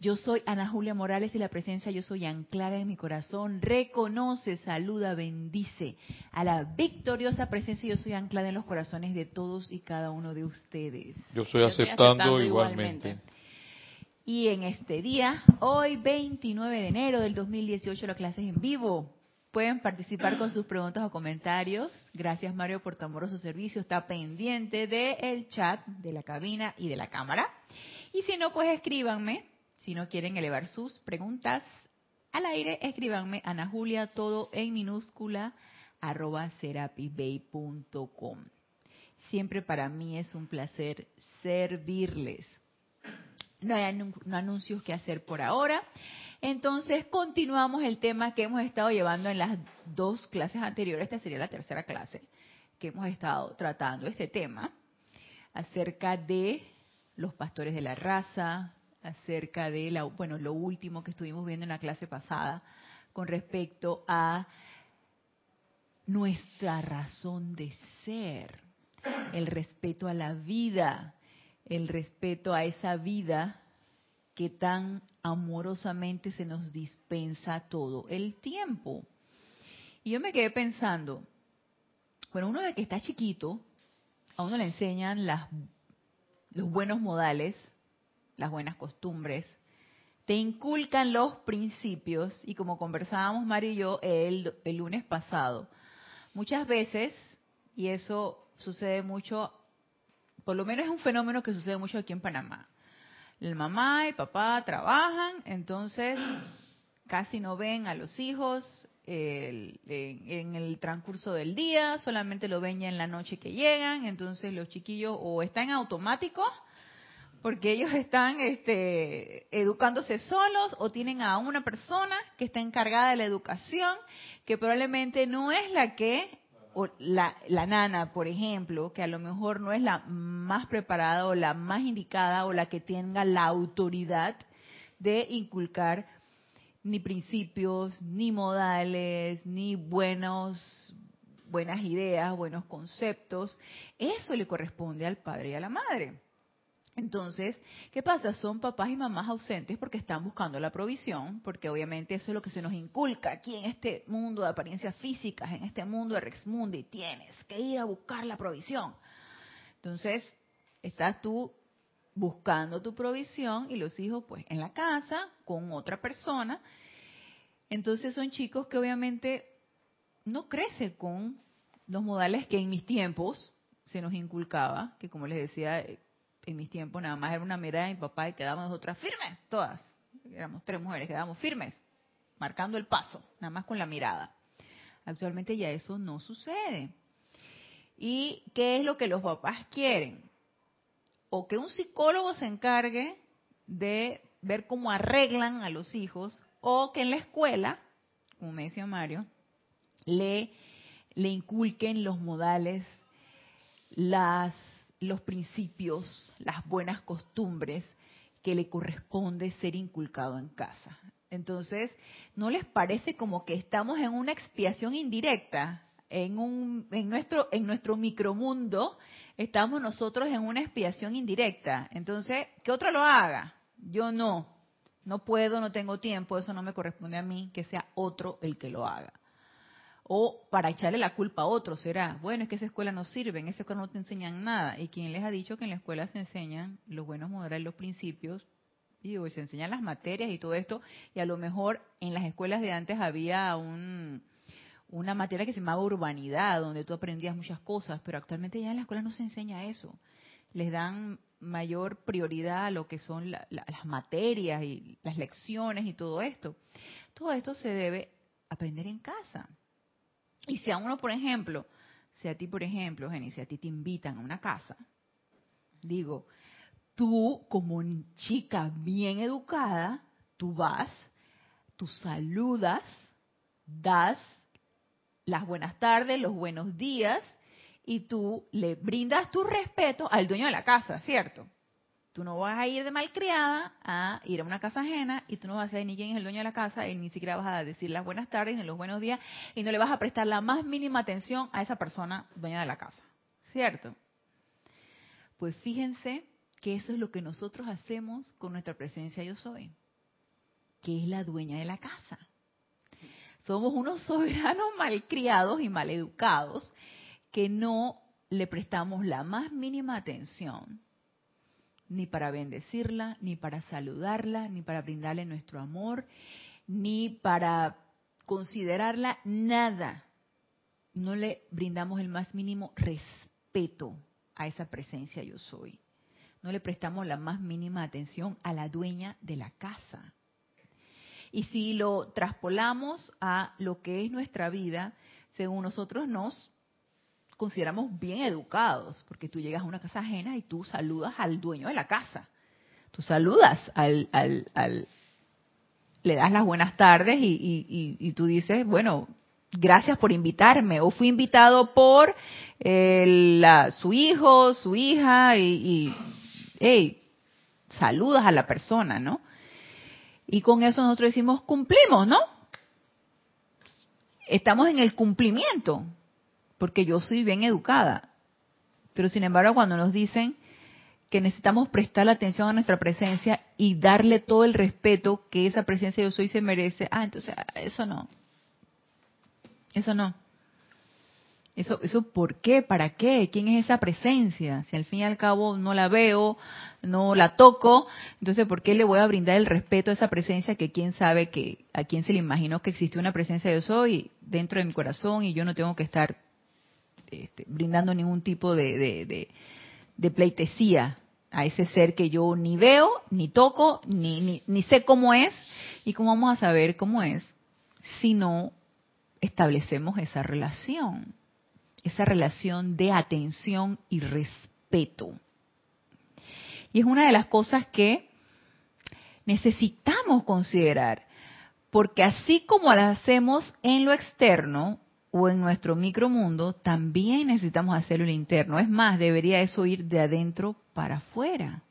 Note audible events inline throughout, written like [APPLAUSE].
Yo soy Ana Julia Morales y la presencia yo soy anclada en mi corazón. Reconoce, saluda, bendice a la victoriosa presencia yo soy anclada en los corazones de todos y cada uno de ustedes. Yo estoy aceptando, igualmente. Y en este día, hoy 29 de enero del 2018, la clase es en vivo. Pueden participar con sus preguntas o comentarios. Gracias Mario por tu amoroso servicio. Está pendiente del chat, de la cabina y de la cámara. Y si no, pues escríbanme. Si no quieren elevar sus preguntas al aire, escríbanme Ana Julia, todo en minúscula, arroba serapisbay.com. Siempre para mí es un placer servirles. No hay anuncios que hacer por ahora. Entonces continuamos el tema que hemos estado llevando en las dos clases anteriores. Esta sería la tercera clase que hemos estado tratando este tema acerca de los pastores de la raza, acerca de la, bueno, lo último que estuvimos viendo en la clase pasada con respecto a nuestra razón de ser, el respeto a la vida, el respeto a esa vida que tan amorosamente se nos dispensa todo el tiempo. Y yo me quedé pensando, bueno, uno de que está chiquito, a uno le enseñan las los buenos modales, las buenas costumbres, te inculcan los principios y como conversábamos Mario y yo el, el lunes pasado, muchas veces, y eso sucede mucho, por lo menos es un fenómeno que sucede mucho aquí en Panamá, el mamá y papá trabajan, entonces casi no ven a los hijos en el transcurso del día, solamente lo ven ya en la noche que llegan, entonces los chiquillos o están en automático, porque ellos están este, educándose solos o tienen a una persona que está encargada de la educación, que probablemente no es la que, o la, la nana, por ejemplo, que a lo mejor no es la más preparada o la más indicada o la que tenga la autoridad de inculcar ni principios, ni modales, ni buenos, buenas ideas, buenos conceptos. Eso le corresponde al padre y a la madre. Entonces, ¿qué pasa? Son papás y mamás ausentes porque están buscando la provisión, porque obviamente eso es lo que se nos inculca aquí en este mundo de apariencias físicas, en este mundo de Rex Mundi. Tienes que ir a buscar la provisión. Entonces, estás tú buscando tu provisión y los hijos pues en la casa con otra persona. Entonces son chicos que obviamente no crecen con los modales que en mis tiempos se nos inculcaba, que como les decía, en mis tiempos nada más era una mirada de mi papá y quedábamos nosotras firmes, todas, éramos tres mujeres, quedábamos firmes, marcando el paso, nada más con la mirada. Actualmente ya eso no sucede. ¿Y qué es lo que los papás quieren? O que un psicólogo se encargue de ver cómo arreglan a los hijos, o que en la escuela, como me decía Mario, le, inculquen los modales, las, los principios, las buenas costumbres que le corresponde ser inculcado en casa. Entonces, ¿no les parece como que estamos en una expiación indirecta en nuestro micromundo estamos nosotros en una expiación indirecta. Entonces, que otro lo haga. Yo no. No puedo, no tengo tiempo, eso no me corresponde a mí, que sea otro el que lo haga. O para echarle la culpa a otro será, bueno, es que esa escuela no sirve, en esa escuela no te enseñan nada. ¿Y quién les ha dicho que en la escuela se enseñan los buenos modales, los principios? Y se enseñan las materias y todo esto. Y a lo mejor en las escuelas de antes había un, una materia que se llamaba urbanidad, donde tú aprendías muchas cosas, pero actualmente ya en la escuela no se enseña eso. Les dan mayor prioridad a lo que son las materias y las lecciones y todo esto. Todo esto se debe aprender en casa. Y si a uno, por ejemplo, si a ti, por ejemplo, Jenny, si a ti te invitan a una casa, digo, tú como chica bien educada, tú vas, tú saludas, das las buenas tardes, los buenos días y tú le brindas tu respeto al dueño de la casa, ¿cierto? Tú no vas a ir de malcriada a ir a una casa ajena y tú no vas a saber ni quién es el dueño de la casa y ni siquiera vas a decir las buenas tardes ni los buenos días y no le vas a prestar la más mínima atención a esa persona dueña de la casa, ¿cierto? Pues fíjense que eso es lo que nosotros hacemos con nuestra presencia yo soy, que es la dueña de la casa. Somos unos [LAUGHS] soberanos malcriados y maleducados que no le prestamos la más mínima atención, ni para bendecirla, ni para saludarla, ni para brindarle nuestro amor, ni para considerarla nada. No le brindamos el más mínimo respeto a esa presencia yo soy. No le prestamos la más mínima atención a la dueña de la casa. Y si lo traspolamos a lo que es nuestra vida, según nosotros nos consideramos bien educados, porque tú llegas a una casa ajena y tú saludas al dueño de la casa. Tú saludas al, al, le das las buenas tardes y, tú dices, bueno, gracias por invitarme, o fui invitado por eh, su hijo, su hija, y, hey, saludas a la persona, ¿no? Y con eso nosotros decimos, cumplimos, ¿no? Estamos en el cumplimiento porque yo soy bien educada. Pero sin embargo, cuando nos dicen que necesitamos prestar atención a nuestra presencia y darle todo el respeto que esa presencia yo soy se merece, ah, entonces eso no. Eso no. Eso, eso, ¿por qué? ¿Para qué? ¿Quién es esa presencia? Si al fin y al cabo no la veo, no la toco, entonces ¿por qué le voy a brindar el respeto a esa presencia que quién sabe que, a quién se le imaginó que existe una presencia yo soy dentro de mi corazón y yo no tengo que estar este, brindando ningún tipo de, pleitesía a ese ser que yo ni veo, ni toco, ni, ni, sé cómo es. ¿Y cómo vamos a saber cómo es si no establecemos esa relación? Esa relación de atención y respeto. Y es una de las cosas que necesitamos considerar, porque así como la hacemos en lo externo, o en nuestro micromundo, también necesitamos hacerlo en lo interno. Es más, debería eso ir de adentro para afuera.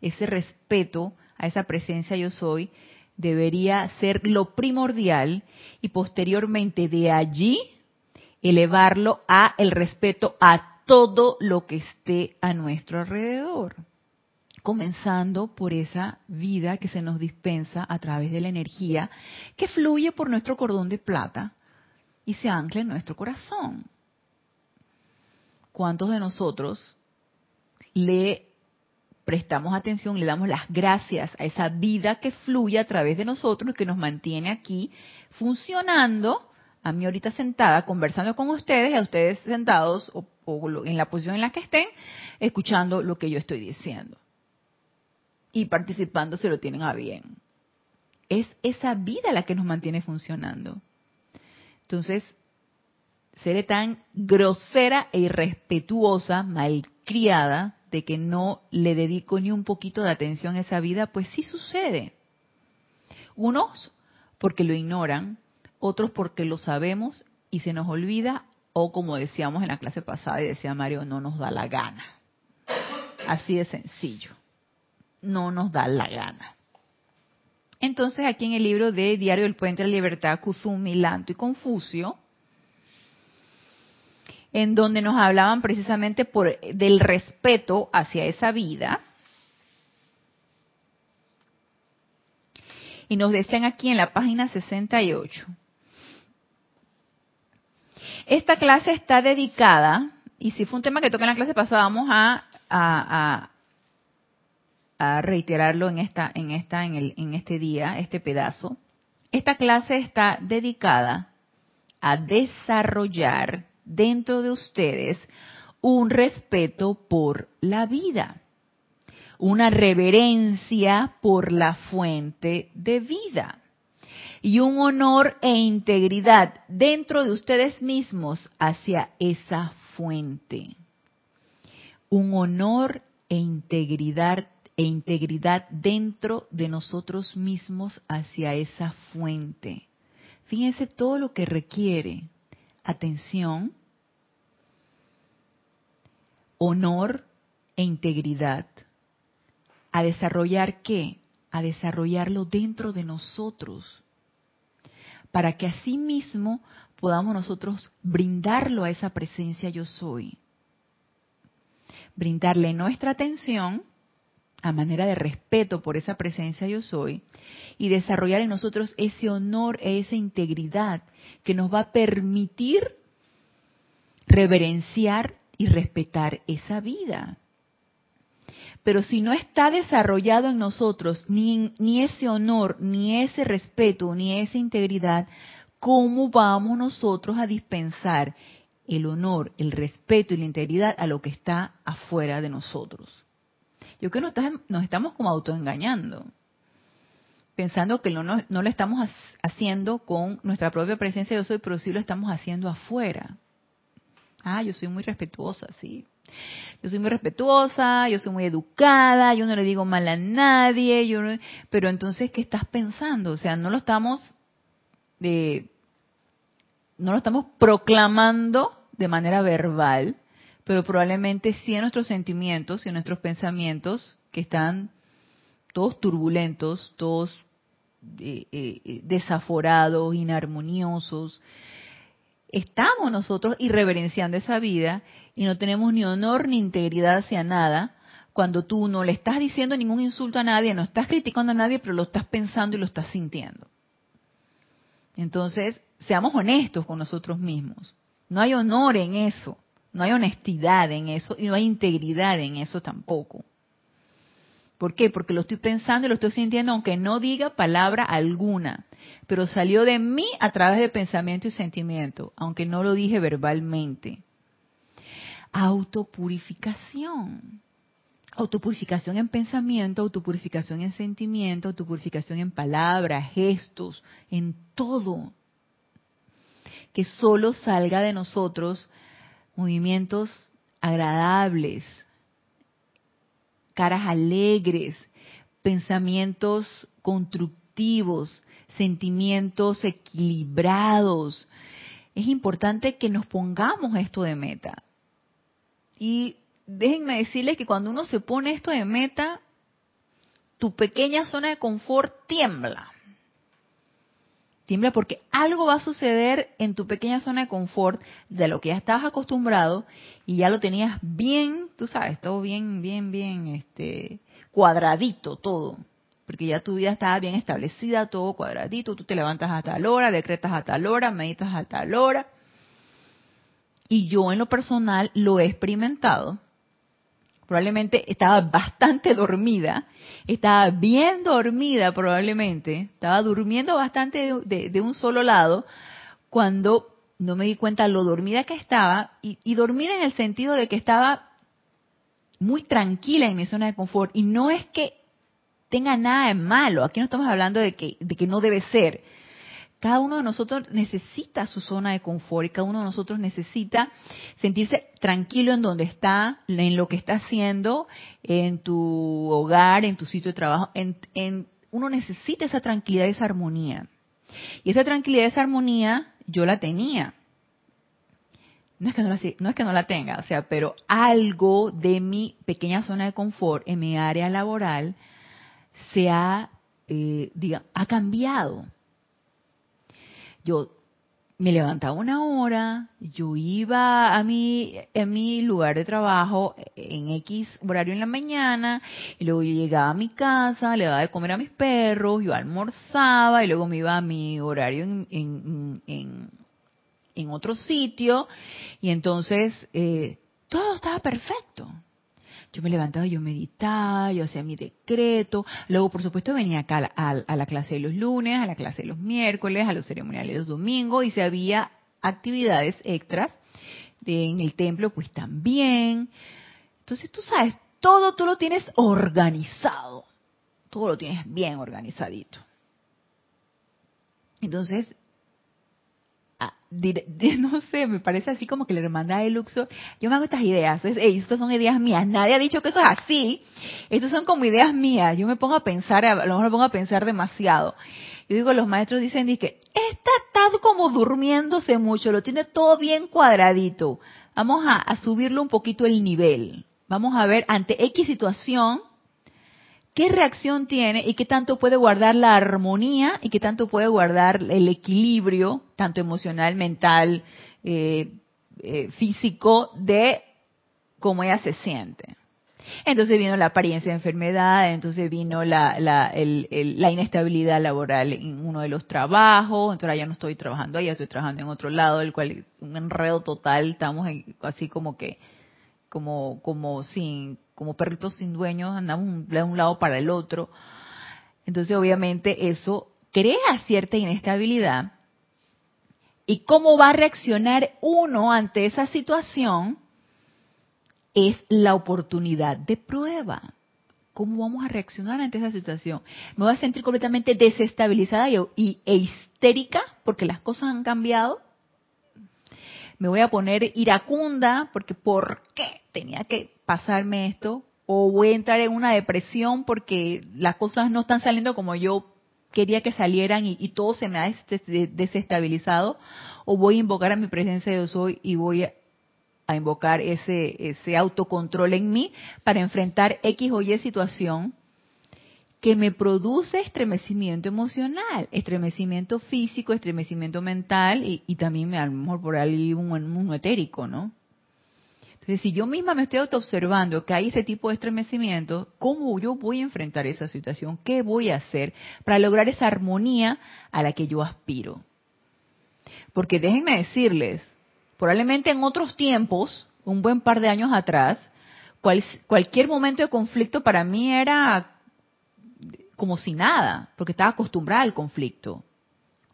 Ese respeto a esa presencia yo soy debería ser lo primordial y posteriormente de allí elevarlo a el respeto a todo lo que esté a nuestro alrededor. Comenzando por esa vida que se nos dispensa a través de la energía que fluye por nuestro cordón de plata, y se ancla en nuestro corazón. ¿Cuántos de nosotros le prestamos atención, le damos las gracias a esa vida que fluye a través de nosotros y que nos mantiene aquí funcionando? A mí ahorita sentada, conversando con ustedes, y a ustedes sentados o, o en la posición en la que estén, escuchando lo que yo estoy diciendo. Y participando se lo tienen a bien. Es esa vida la que nos mantiene funcionando. Entonces, seré tan grosera e irrespetuosa, malcriada, de que no le dedico ni un poquito de atención a esa vida, pues sí sucede. Unos porque lo ignoran, otros porque lo sabemos y se nos olvida, o como decíamos en la clase pasada y decía Mario, no nos da la gana. Así de sencillo. No nos da la gana. Entonces, aquí en el libro de Diario del Puente de la Libertad, Kuzumi, Lanto y Confucio, en donde nos hablaban precisamente por, del respeto hacia esa vida, y nos decían aquí en la página 68, esta clase está dedicada, y si fue un tema que toca en la clase pasada, vamos a, a reiterarlo en esta, en esta, en, el, en este día, este pedazo. Esta clase está dedicada a desarrollar dentro de ustedes un respeto por la vida, una reverencia por la fuente de vida y un honor e integridad dentro de ustedes mismos hacia esa fuente. Un honor e integridad e integridad dentro de nosotros mismos hacia esa fuente. Fíjense todo lo que requiere atención, honor e integridad. ¿A desarrollar qué? A desarrollarlo dentro de nosotros. Para que así mismo podamos nosotros brindarlo a esa presencia yo soy. Brindarle nuestra atención a manera de respeto por esa presencia yo soy y desarrollar en nosotros ese honor, esa integridad que nos va a permitir reverenciar y respetar esa vida. Pero si no está desarrollado en nosotros ni, ese honor, ni ese respeto, ni esa integridad, ¿cómo vamos nosotros a dispensar el honor, el respeto y la integridad a lo que está afuera de nosotros? Yo creo que nos, estamos como autoengañando, pensando que no, no, lo estamos haciendo con nuestra propia presencia yo soy, pero sí lo estamos haciendo afuera. Ah, yo soy muy respetuosa, sí. Yo soy muy respetuosa, yo soy muy educada, yo no le digo mal a nadie, yo pero entonces, ¿qué estás pensando? O sea, no lo estamos de no lo estamos proclamando de manera verbal, pero probablemente sí en nuestros sentimientos y en nuestros pensamientos que están todos turbulentos, todos eh, eh, eh, desaforados, inarmoniosos. Estamos nosotros irreverenciando esa vida y no tenemos ni honor ni integridad hacia nada cuando tú no le estás diciendo ningún insulto a nadie, no estás criticando a nadie, pero lo estás pensando y lo estás sintiendo. Entonces, seamos honestos con nosotros mismos. No hay honor en eso, no hay honestidad en eso y no hay integridad en eso tampoco. ¿Por qué? Porque lo estoy pensando y lo estoy sintiendo aunque no diga palabra alguna, pero salió de mí a través de pensamiento y sentimiento, aunque no lo dije verbalmente. Autopurificación. Autopurificación en pensamiento, autopurificación en sentimiento, autopurificación en palabras, gestos, en todo que solo salga de nosotros movimientos agradables, caras alegres, pensamientos constructivos, sentimientos equilibrados. Es importante que nos pongamos esto de meta. Y déjenme decirles que cuando uno se pone esto de meta, tu pequeña zona de confort tiembla. Tiembla porque algo va a suceder en tu pequeña zona de confort de lo que ya estabas acostumbrado y ya lo tenías bien, tú sabes, todo bien, bien, bien, este, cuadradito todo. Porque ya tu vida estaba bien establecida, todo cuadradito, tú te levantas a tal hora, decretas a tal hora, meditas a tal hora. Y yo en lo personal lo he experimentado. Probablemente estaba bastante dormida, estaba bien dormida probablemente, estaba durmiendo bastante de, un solo lado, cuando no me di cuenta lo dormida que estaba, y, y dormida en el sentido de que estaba muy tranquila en mi zona de confort, y no es que tenga nada de malo, aquí no estamos hablando de que, de que no debe ser, cada uno de nosotros necesita su zona de confort y cada uno de nosotros necesita sentirse tranquilo en donde está, en lo que está haciendo, en tu hogar, en tu sitio de trabajo. En, uno necesita esa tranquilidad, esa armonía. Y esa tranquilidad, esa armonía, yo la tenía. No es, que no la, no es que no la tenga, o sea, pero algo de mi pequeña zona de confort en mi área laboral se ha, eh, diga, ha cambiado yo me levantaba una hora, yo iba a mi, a mi lugar de trabajo en X horario en la mañana, y luego yo llegaba a mi casa, le daba de comer a mis perros, yo almorzaba, y luego me iba a mi horario en, en, en, otro sitio, y entonces eh, todo estaba perfecto. Yo me levantaba, yo meditaba, yo hacía mi decreto. Luego, por supuesto, venía acá a, la clase de los lunes, a la clase de los miércoles, a los ceremoniales de los domingos, y si había actividades extras en el templo, pues también. Entonces, tú sabes, todo tú lo tienes organizado. Todo lo tienes bien organizadito. Entonces, [LAUGHS] no sé, me parece así como que la hermandad de Luxor, yo me hago estas ideas, es, estas son ideas mías, nadie ha dicho que eso es así, estas son como ideas mías, yo me pongo a pensar, a lo mejor me pongo a pensar demasiado. Yo digo, los maestros dicen, que está, está como durmiéndose mucho, lo tiene todo bien cuadradito. vamos a, a subirlo un poquito el nivel. Vamos a ver ante X situación qué reacción tiene y qué tanto puede guardar la armonía y qué tanto puede guardar el equilibrio, tanto emocional, mental, eh, eh, físico, de cómo ella se siente. Entonces vino la apariencia de enfermedad, entonces vino la, la, la, inestabilidad laboral en uno de los trabajos, entonces ahora ya no estoy trabajando ahí, estoy trabajando en otro lado, el cual un enredo total, estamos así como que, como, como sin, como perritos sin dueños, andamos de un lado para el otro. Entonces, obviamente, eso crea cierta inestabilidad. ¿Y cómo va a reaccionar uno ante esa situación? Es la oportunidad de prueba. ¿Cómo vamos a reaccionar ante esa situación? ¿Me voy a sentir completamente desestabilizada y, e histérica porque las cosas han cambiado? ¿Me voy a poner iracunda porque ¿por qué tenía que pasarme esto, o voy a entrar en una depresión porque las cosas no están saliendo como yo quería que salieran y, todo se me ha desestabilizado, o voy a invocar a mi presencia de soy y voy a, a invocar ese, ese autocontrol en mí para enfrentar X o Y situación que me produce estremecimiento emocional, estremecimiento físico, estremecimiento mental y, también a lo mejor por ahí un, un etérico, ¿no? Entonces, si yo misma me estoy autoobservando que hay este tipo de estremecimiento, ¿cómo yo voy a enfrentar esa situación? ¿Qué voy a hacer para lograr esa armonía a la que yo aspiro? Porque déjenme decirles, probablemente en otros tiempos, un buen par de años atrás, cualquier momento de conflicto para mí era como si nada, porque estaba acostumbrada al conflicto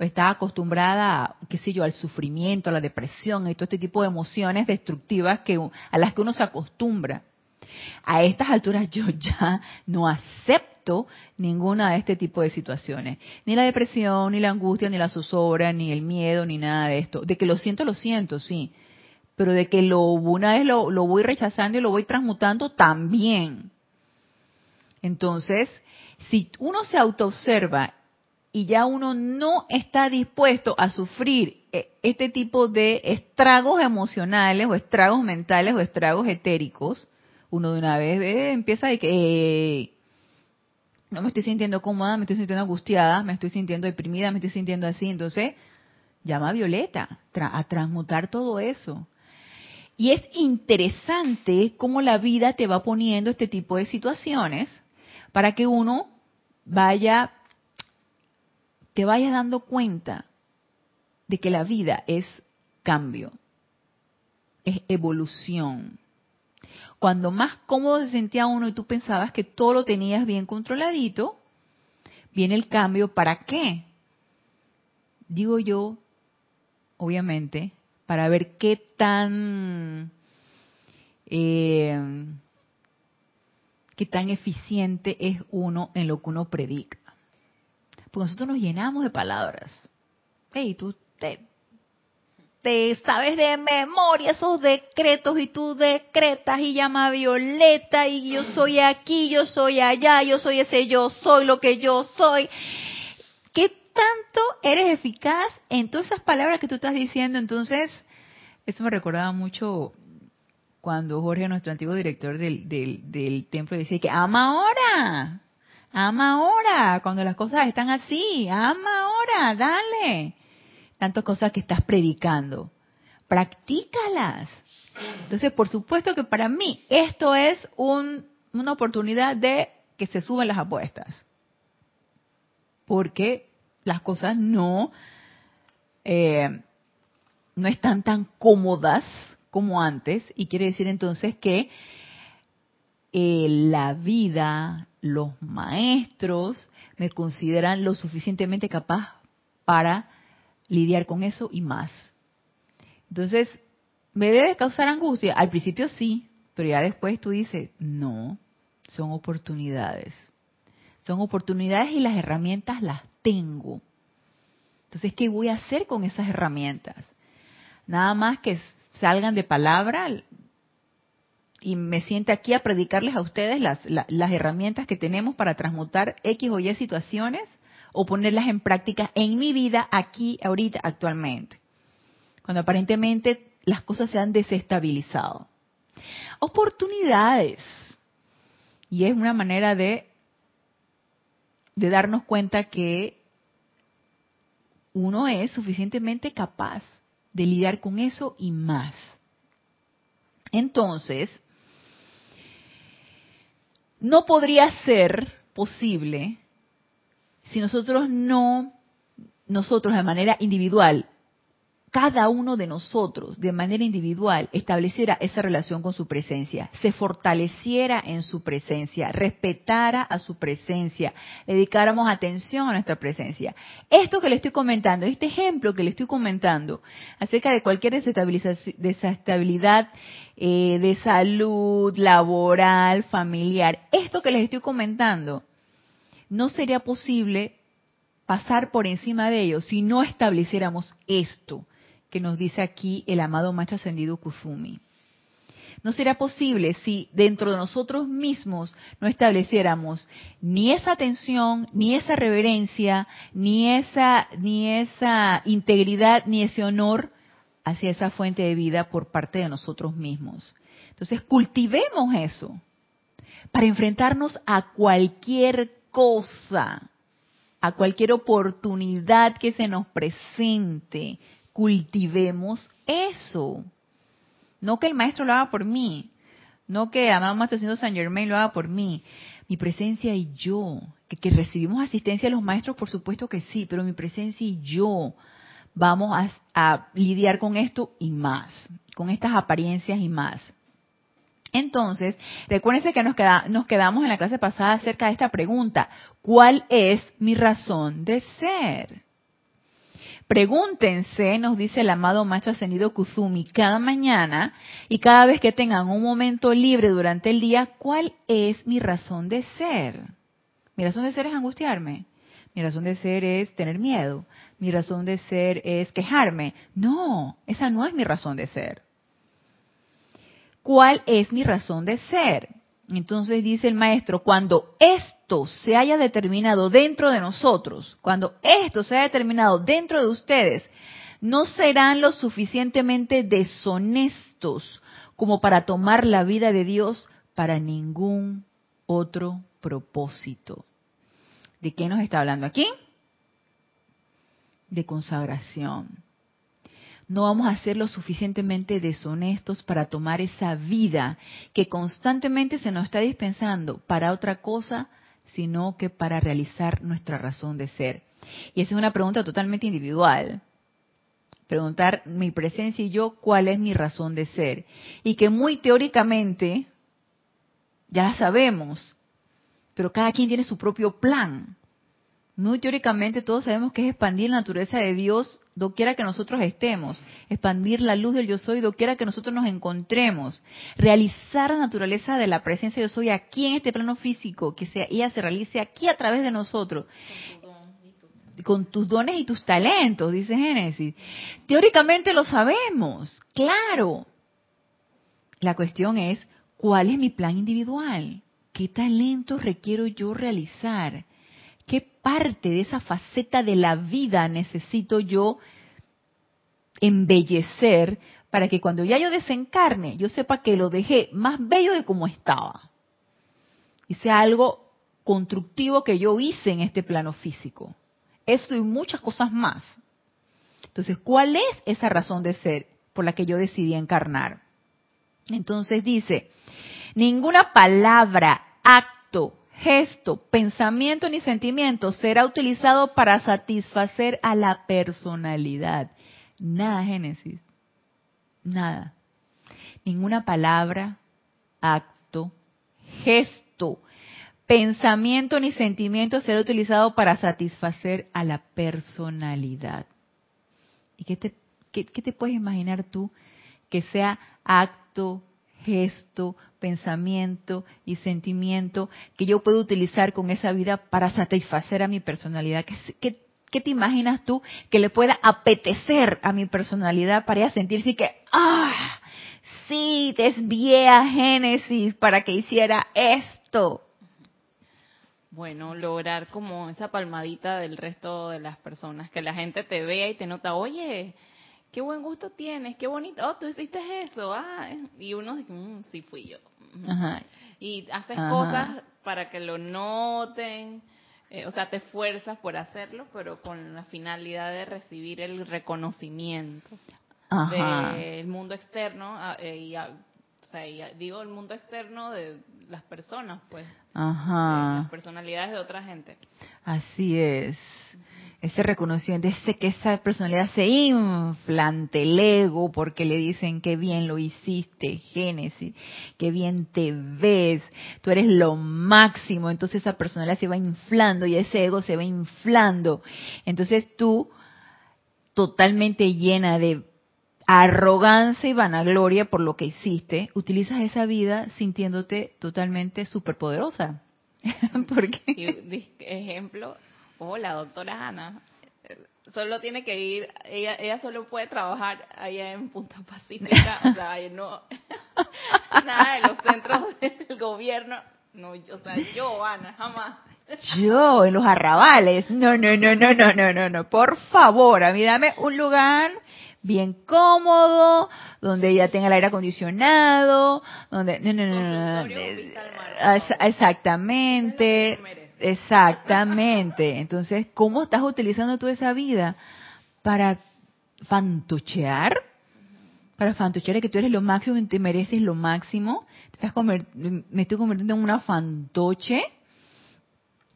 está acostumbrada, qué sé yo, al sufrimiento, a la depresión y todo este tipo de emociones destructivas que, a las que uno se acostumbra. A estas alturas yo [LAUGHS] ya no acepto ninguna de este tipo de situaciones. Ni la depresión, ni la angustia, ni la zozobra, ni el miedo, ni nada de esto. De que lo siento, lo siento, sí. Pero de que lo, una vez lo, lo voy rechazando y lo voy transmutando, también. Entonces, si uno se autoobserva y ya uno no está dispuesto a sufrir eh, este tipo de estragos emocionales o estragos mentales o estragos etéricos, uno de una vez empieza de que no me estoy sintiendo cómoda, me estoy sintiendo angustiada, me estoy sintiendo deprimida, me estoy sintiendo así, entonces llama a Violeta a transmutar todo eso. Y es interesante cómo la vida te va poniendo este tipo de situaciones para que uno vaya te vayas dando cuenta de que la vida es cambio, es evolución. Cuando más cómodo se sentía uno y tú pensabas que todo lo tenías bien controladito, viene el cambio. ¿Para qué? Digo yo, obviamente, para ver qué tan eh, qué tan eficiente es uno en lo que uno predica. Porque nosotros nos llenamos de palabras. Hey, tú te, te sabes de memoria esos decretos y tú decretas y llama Violeta y yo soy aquí, yo soy allá, yo soy ese yo soy lo que yo soy. ¿Qué tanto eres eficaz en todas esas palabras que tú estás diciendo? Entonces, eso me recordaba mucho cuando Jorge, nuestro antiguo director del, del, templo, decía que ama ahora. Ama ahora, cuando las cosas están así. Ama ahora, dale. Tantas cosas que estás predicando. Practícalas. Entonces, por supuesto que para mí esto es una oportunidad de que se suban las apuestas. Porque las cosas no, eh, no están tan cómodas como antes. Y quiere decir entonces que eh, la vida, los maestros me consideran lo suficientemente capaz para lidiar con eso y más. Entonces, ¿me debe causar angustia? Al principio sí, pero ya después tú dices, no, son oportunidades. Son oportunidades y las herramientas las tengo. Entonces, ¿qué voy a hacer con esas herramientas? Nada más que salgan de palabra, y me siente aquí a predicarles a ustedes las, las, herramientas que tenemos para transmutar X o Y situaciones o ponerlas en práctica en mi vida aquí, ahorita, actualmente. Cuando aparentemente las cosas se han desestabilizado. Oportunidades. Y es una manera de, de darnos cuenta que uno es suficientemente capaz de lidiar con eso y más. Entonces, no podría ser posible si nosotros no, nosotros de manera individual, cada uno de nosotros de manera individual estableciera esa relación con su presencia, se fortaleciera en su presencia, respetara a su presencia, dedicáramos atención a nuestra presencia. Esto que le estoy comentando, este ejemplo que le estoy comentando acerca de cualquier desestabilidad eh, de salud, laboral, familiar, esto que les estoy comentando, no sería posible pasar por encima de ello si no estableciéramos esto que nos dice aquí el amado macho ascendido Kuzumi. No será posible si dentro de nosotros mismos no estableciéramos ni esa atención, ni esa reverencia, ni esa, ni esa integridad, ni ese honor hacia esa fuente de vida por parte de nosotros mismos. Entonces, cultivemos eso para enfrentarnos a cualquier cosa, a cualquier oportunidad que se nos presente, cultivemos eso. No que el maestro lo haga por mí, no que amado Maestro Haciendo San Germain lo haga por mí. Mi presencia y yo, que, recibimos asistencia de los maestros, por supuesto que sí, pero mi presencia y yo vamos a, lidiar con esto y más, con estas apariencias y más. Entonces, recuérdense que nos quedamos en la clase pasada acerca de esta pregunta. ¿Cuál es mi razón de ser? Pregúntense, nos dice el amado maestro ascendido Kuzumi, cada mañana y cada vez que tengan un momento libre durante el día, ¿cuál es mi razón de ser? Mi razón de ser es angustiarme. Mi razón de ser es tener miedo. Mi razón de ser es quejarme. No, esa no es mi razón de ser. ¿Cuál es mi razón de ser? Entonces dice el maestro, cuando esto se haya determinado dentro de nosotros, cuando esto se haya determinado dentro de ustedes, no serán lo suficientemente deshonestos como para tomar la vida de Dios para ningún otro propósito. ¿De qué nos está hablando aquí? De consagración no vamos a ser lo suficientemente deshonestos para tomar esa vida que constantemente se nos está dispensando para otra cosa, sino que para realizar nuestra razón de ser. Y esa es una pregunta totalmente individual. Preguntar mi presencia y yo cuál es mi razón de ser. Y que muy teóricamente ya la sabemos, pero cada quien tiene su propio plan. Muy teóricamente todos sabemos que es expandir la naturaleza de Dios doquiera que nosotros estemos, expandir la luz del yo soy doquiera que nosotros nos encontremos, realizar la naturaleza de la presencia de yo soy aquí en este plano físico, que sea, ella se realice aquí a través de nosotros. Con tus dones y tus talentos, dice Génesis. Teóricamente lo sabemos, claro. La cuestión es, ¿cuál es mi plan individual? ¿Qué talentos requiero yo realizar? ¿Qué parte de esa faceta de la vida necesito yo embellecer para que cuando ya yo desencarne, yo sepa que lo dejé más bello de como estaba? Y sea algo constructivo que yo hice en este plano físico. Esto y muchas cosas más. Entonces, ¿cuál es esa razón de ser por la que yo decidí encarnar? Entonces dice, ninguna palabra, acto, gesto, pensamiento ni sentimiento será utilizado para satisfacer a la personalidad. Nada, Génesis. Nada. Ninguna palabra, acto, gesto, pensamiento ni sentimiento será utilizado para satisfacer a la personalidad. ¿Y qué te, puedes imaginar tú que sea acto, gesto, pensamiento y sentimiento que yo puedo utilizar con esa vida para satisfacer a mi personalidad. ¿Qué, te imaginas tú que le pueda apetecer a mi personalidad para ella sentirse que, ah, sí, desvié a Génesis para que hiciera esto? Bueno, lograr como esa palmadita del resto de las personas, que la gente te vea y te nota, oye, qué buen gusto tienes, qué bonito, oh, tú hiciste eso, ah, y uno dice, mm, sí fui yo. Y haces cosas para que lo noten, eh, o sea, te esfuerzas por hacerlo, pero con la finalidad de recibir el reconocimiento del mundo externo, ah, eh, y, o sea, digo el mundo externo de las personas, pues, las personalidades de otra gente. Así es ese reconocimiento, ese que esa personalidad se inflante el ego porque le dicen que bien lo hiciste, Génesis, que bien te ves, tú eres lo máximo, entonces esa personalidad se va inflando y ese ego se va inflando. Entonces tú, totalmente llena de arrogancia y vanagloria por lo que hiciste, utilizas esa vida sintiéndote totalmente superpoderosa. [LAUGHS] porque ejemplo, oh, la doctora Ana, solo tiene que ir, ella, ella solo puede trabajar allá en Punta Pacífica, o sea, no, nada de los centros del gobierno, no, o sea, yo, Ana, jamás. Yo, en los arrabales, no, no, no, no, no, no, no, no, por favor, a mí dame un lugar bien cómodo, donde ella tenga el aire acondicionado, donde, no, no, no, no, exactamente, Exactamente. Entonces, ¿cómo estás utilizando tú esa vida para fantochear? Para fantochear que tú eres lo máximo y te mereces lo máximo. estás me estoy convirtiendo en una fantoche.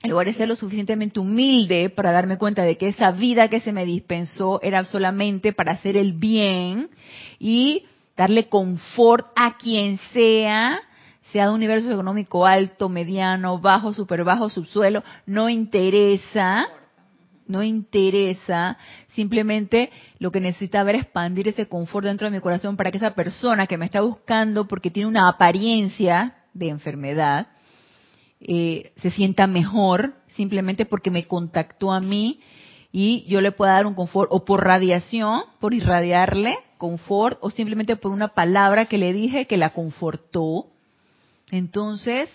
En lugar de ser lo suficientemente humilde para darme cuenta de que esa vida que se me dispensó era solamente para hacer el bien y darle confort a quien sea, sea de un universo económico alto, mediano, bajo, super bajo, subsuelo, no interesa, no interesa, simplemente lo que necesita ver es expandir ese confort dentro de mi corazón para que esa persona que me está buscando porque tiene una apariencia de enfermedad, eh, se sienta mejor simplemente porque me contactó a mí y yo le pueda dar un confort o por radiación, por irradiarle confort o simplemente por una palabra que le dije que la confortó entonces,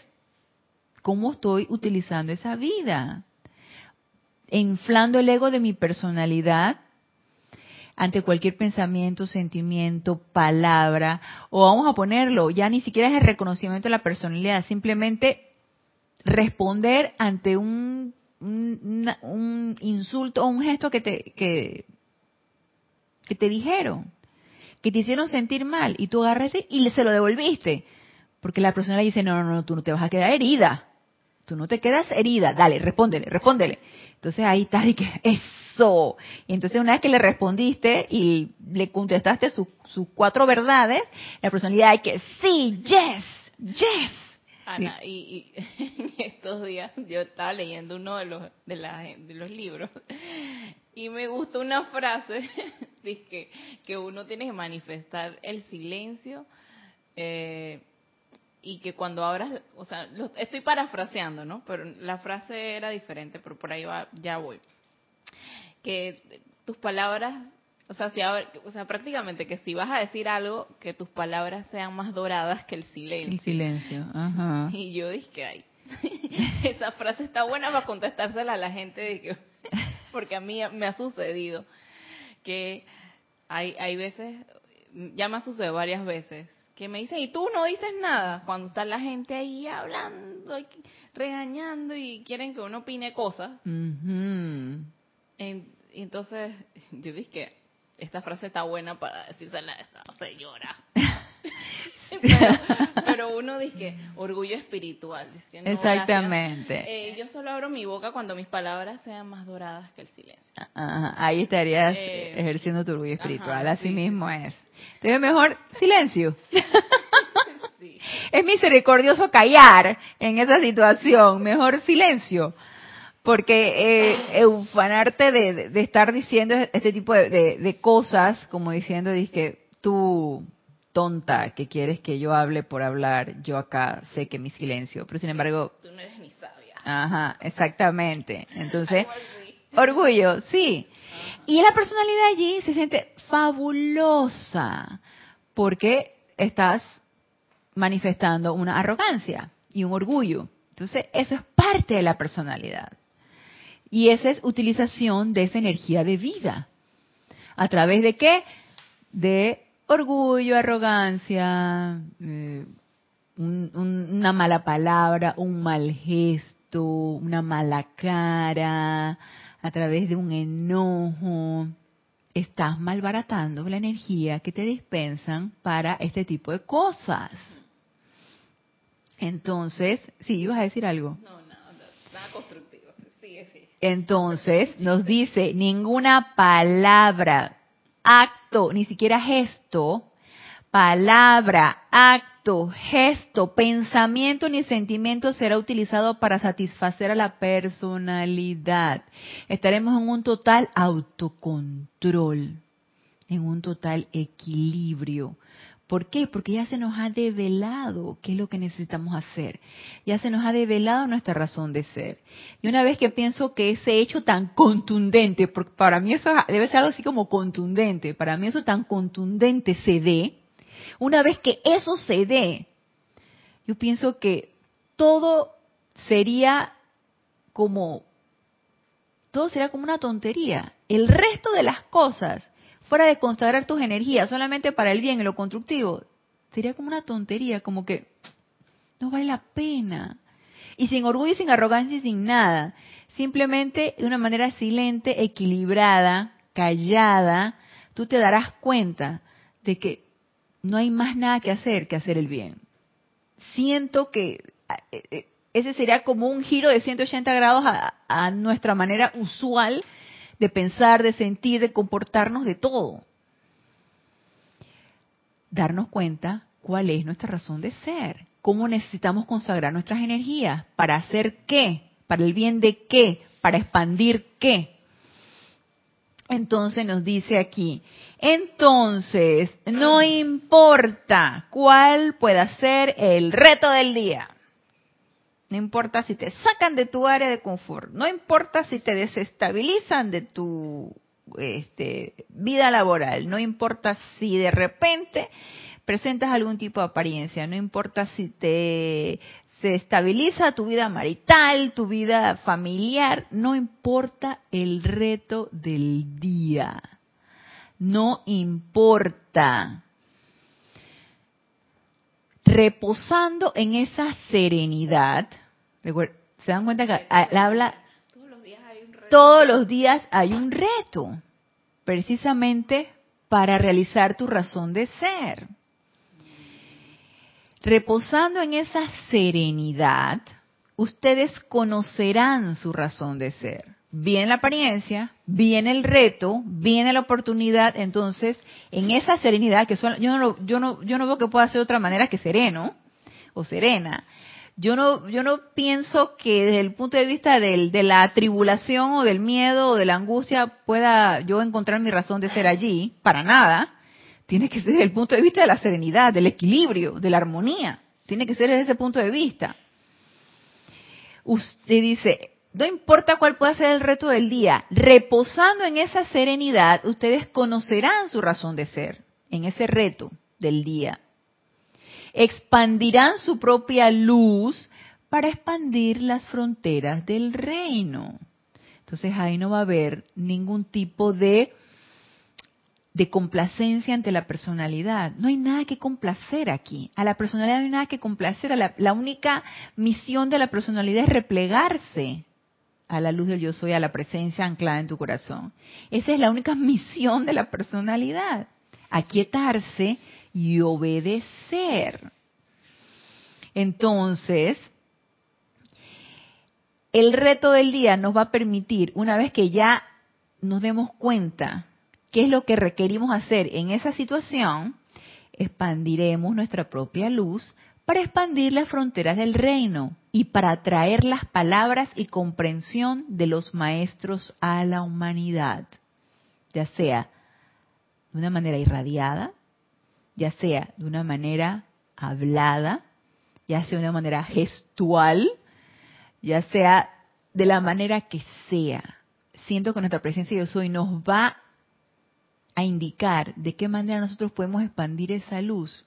¿cómo estoy utilizando esa vida? Inflando el ego de mi personalidad ante cualquier pensamiento, sentimiento, palabra, o vamos a ponerlo, ya ni siquiera es el reconocimiento de la personalidad, simplemente responder ante un, un, insulto o un gesto que te, que, que te dijeron, que te hicieron sentir mal, y tú agarraste y se lo devolviste. Porque la persona le dice, no, no, no, tú no te vas a quedar herida. Tú no te quedas herida. Dale, respóndele, respóndele. Entonces ahí está, y que eso. Y entonces una vez que le respondiste y le contestaste sus cuatro verdades, la persona le dice, que sí, yes, yes. Ana, y, [LAUGHS] en estos días yo estaba leyendo uno de los, de, de los libros y me gustó una frase, [LAUGHS] dice que, uno tiene que manifestar el silencio eh, y que cuando abras, o sea, estoy parafraseando, ¿no? Pero la frase era diferente, pero por ahí va, ya voy. Que tus palabras, o sea, si, o sea, prácticamente que si vas a decir algo, que tus palabras sean más doradas que el silencio. El silencio, ajá. Y yo dije, ay, [LAUGHS] esa frase está buena para contestársela a la gente, [LAUGHS] porque a mí me ha sucedido que hay, hay veces, ya me ha sucedido varias veces, que me dicen, y tú no dices nada, cuando está la gente ahí hablando, regañando y quieren que uno opine cosas. entonces, [LAUGHS] yo dije esta frase está buena para decírsela a esta señora. [LAUGHS] [LAUGHS] [LAUGHS] pero, uno dice orgullo espiritual. Exactamente. Eh, yo solo abro mi boca cuando mis palabras sean más doradas que el silencio. ahí estarías eh, ejerciendo tu orgullo espiritual. Así mismo es. Entonces mejor silencio. [LAUGHS] Es misericordioso callar en esa situación. Mejor silencio porque eh, eufanarte de, estar diciendo este tipo de, cosas, como diciendo, que tú tonta que quieres que yo hable por hablar, yo acá sé que mi silencio, pero sin embargo... Tú no eres ni sabia. Ajá, exactamente. Entonces, orgullo, sí. Y la personalidad allí se siente fabulosa, porque estás manifestando una arrogancia y un orgullo. Entonces, eso es parte de la personalidad. Y esa es utilización de esa energía de vida. ¿A través de qué? de orgullo, arrogancia, eh, una mala palabra, un mal gesto, una mala cara, a través de un enojo, estás malbaratando la energía que te dispensan para este tipo de cosas. Entonces, sí, ibas a decir algo. No, nada constructivo. Entonces, nos dice, ninguna palabra, acto, ni siquiera gesto, palabra, acto, gesto, pensamiento ni sentimiento será utilizado para satisfacer a la personalidad. Estaremos en un total autocontrol, en un total equilibrio. ¿Por qué? Porque ya se nos ha develado qué es lo que necesitamos hacer. Ya se nos ha develado nuestra razón de ser. Y una vez que pienso que ese hecho tan contundente, porque para mí eso debe ser algo así como contundente, para mí eso tan contundente se dé, una vez que eso se dé, yo pienso que todo sería como, todo sería como una tontería. El resto de las cosas fuera de consagrar tus energías solamente para el bien y lo constructivo, sería como una tontería, como que no vale la pena. Y sin orgullo y sin arrogancia y sin nada, simplemente de una manera silente, equilibrada, callada, tú te darás cuenta de que no hay más nada que hacer que hacer el bien. Siento que eh, eh, ese sería como un giro de 180 grados a, a nuestra manera usual de pensar, de sentir, de comportarnos, de todo. Darnos cuenta cuál es nuestra razón de ser, cómo necesitamos consagrar nuestras energías, para hacer qué, para el bien de qué, para expandir qué. Entonces nos dice aquí, entonces no importa cuál pueda ser el reto del día. No importa si te sacan de tu área de confort, no importa si te desestabilizan de tu este, vida laboral, no importa si de repente presentas algún tipo de apariencia, no importa si te se estabiliza tu vida marital, tu vida familiar, no importa el reto del día. No importa reposando en esa serenidad, se dan cuenta que habla, todos los días hay un reto, precisamente para realizar tu razón de ser. Reposando en esa serenidad, ustedes conocerán su razón de ser viene la apariencia, viene el reto, viene la oportunidad, entonces en esa serenidad que yo no yo no yo no veo que pueda ser otra manera que sereno o serena. Yo no yo no pienso que desde el punto de vista del, de la tribulación o del miedo o de la angustia pueda yo encontrar mi razón de ser allí, para nada. Tiene que ser desde el punto de vista de la serenidad, del equilibrio, de la armonía. Tiene que ser desde ese punto de vista. Usted dice, no importa cuál pueda ser el reto del día, reposando en esa serenidad, ustedes conocerán su razón de ser en ese reto del día. Expandirán su propia luz para expandir las fronteras del reino. Entonces ahí no va a haber ningún tipo de, de complacencia ante la personalidad. No hay nada que complacer aquí. A la personalidad no hay nada que complacer. la única misión de la personalidad es replegarse a la luz del yo soy, a la presencia anclada en tu corazón. Esa es la única [LAUGHS] misión de la personalidad, aquietarse y obedecer. Entonces, el reto del día nos va a permitir, una vez que ya nos demos cuenta qué es lo que requerimos hacer en esa situación, expandiremos nuestra propia luz para expandir las fronteras del reino y para traer las palabras y comprensión de los maestros a la humanidad, ya sea de una manera irradiada, ya sea de una manera hablada, ya sea de una manera gestual, ya sea de la manera que sea. Siento que nuestra presencia yo soy nos va a indicar de qué manera nosotros podemos expandir esa luz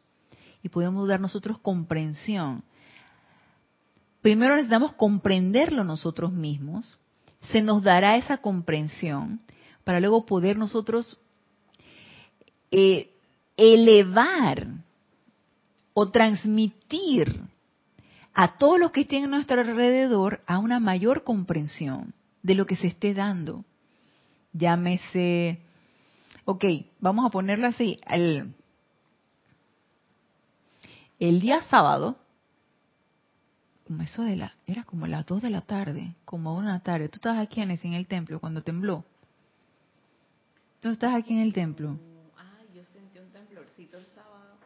y podemos dar nosotros comprensión. Primero necesitamos comprenderlo nosotros mismos, se nos dará esa comprensión para luego poder nosotros eh, elevar o transmitir a todos los que estén a nuestro alrededor a una mayor comprensión de lo que se esté dando. Llámese, ok, vamos a ponerlo así, el, el día sábado, como eso de la, era como las 2 de la tarde, como una tarde, tú estabas aquí en el templo cuando tembló. Tú estás aquí en el templo. Ah, yo sentí un temblorcito el sábado.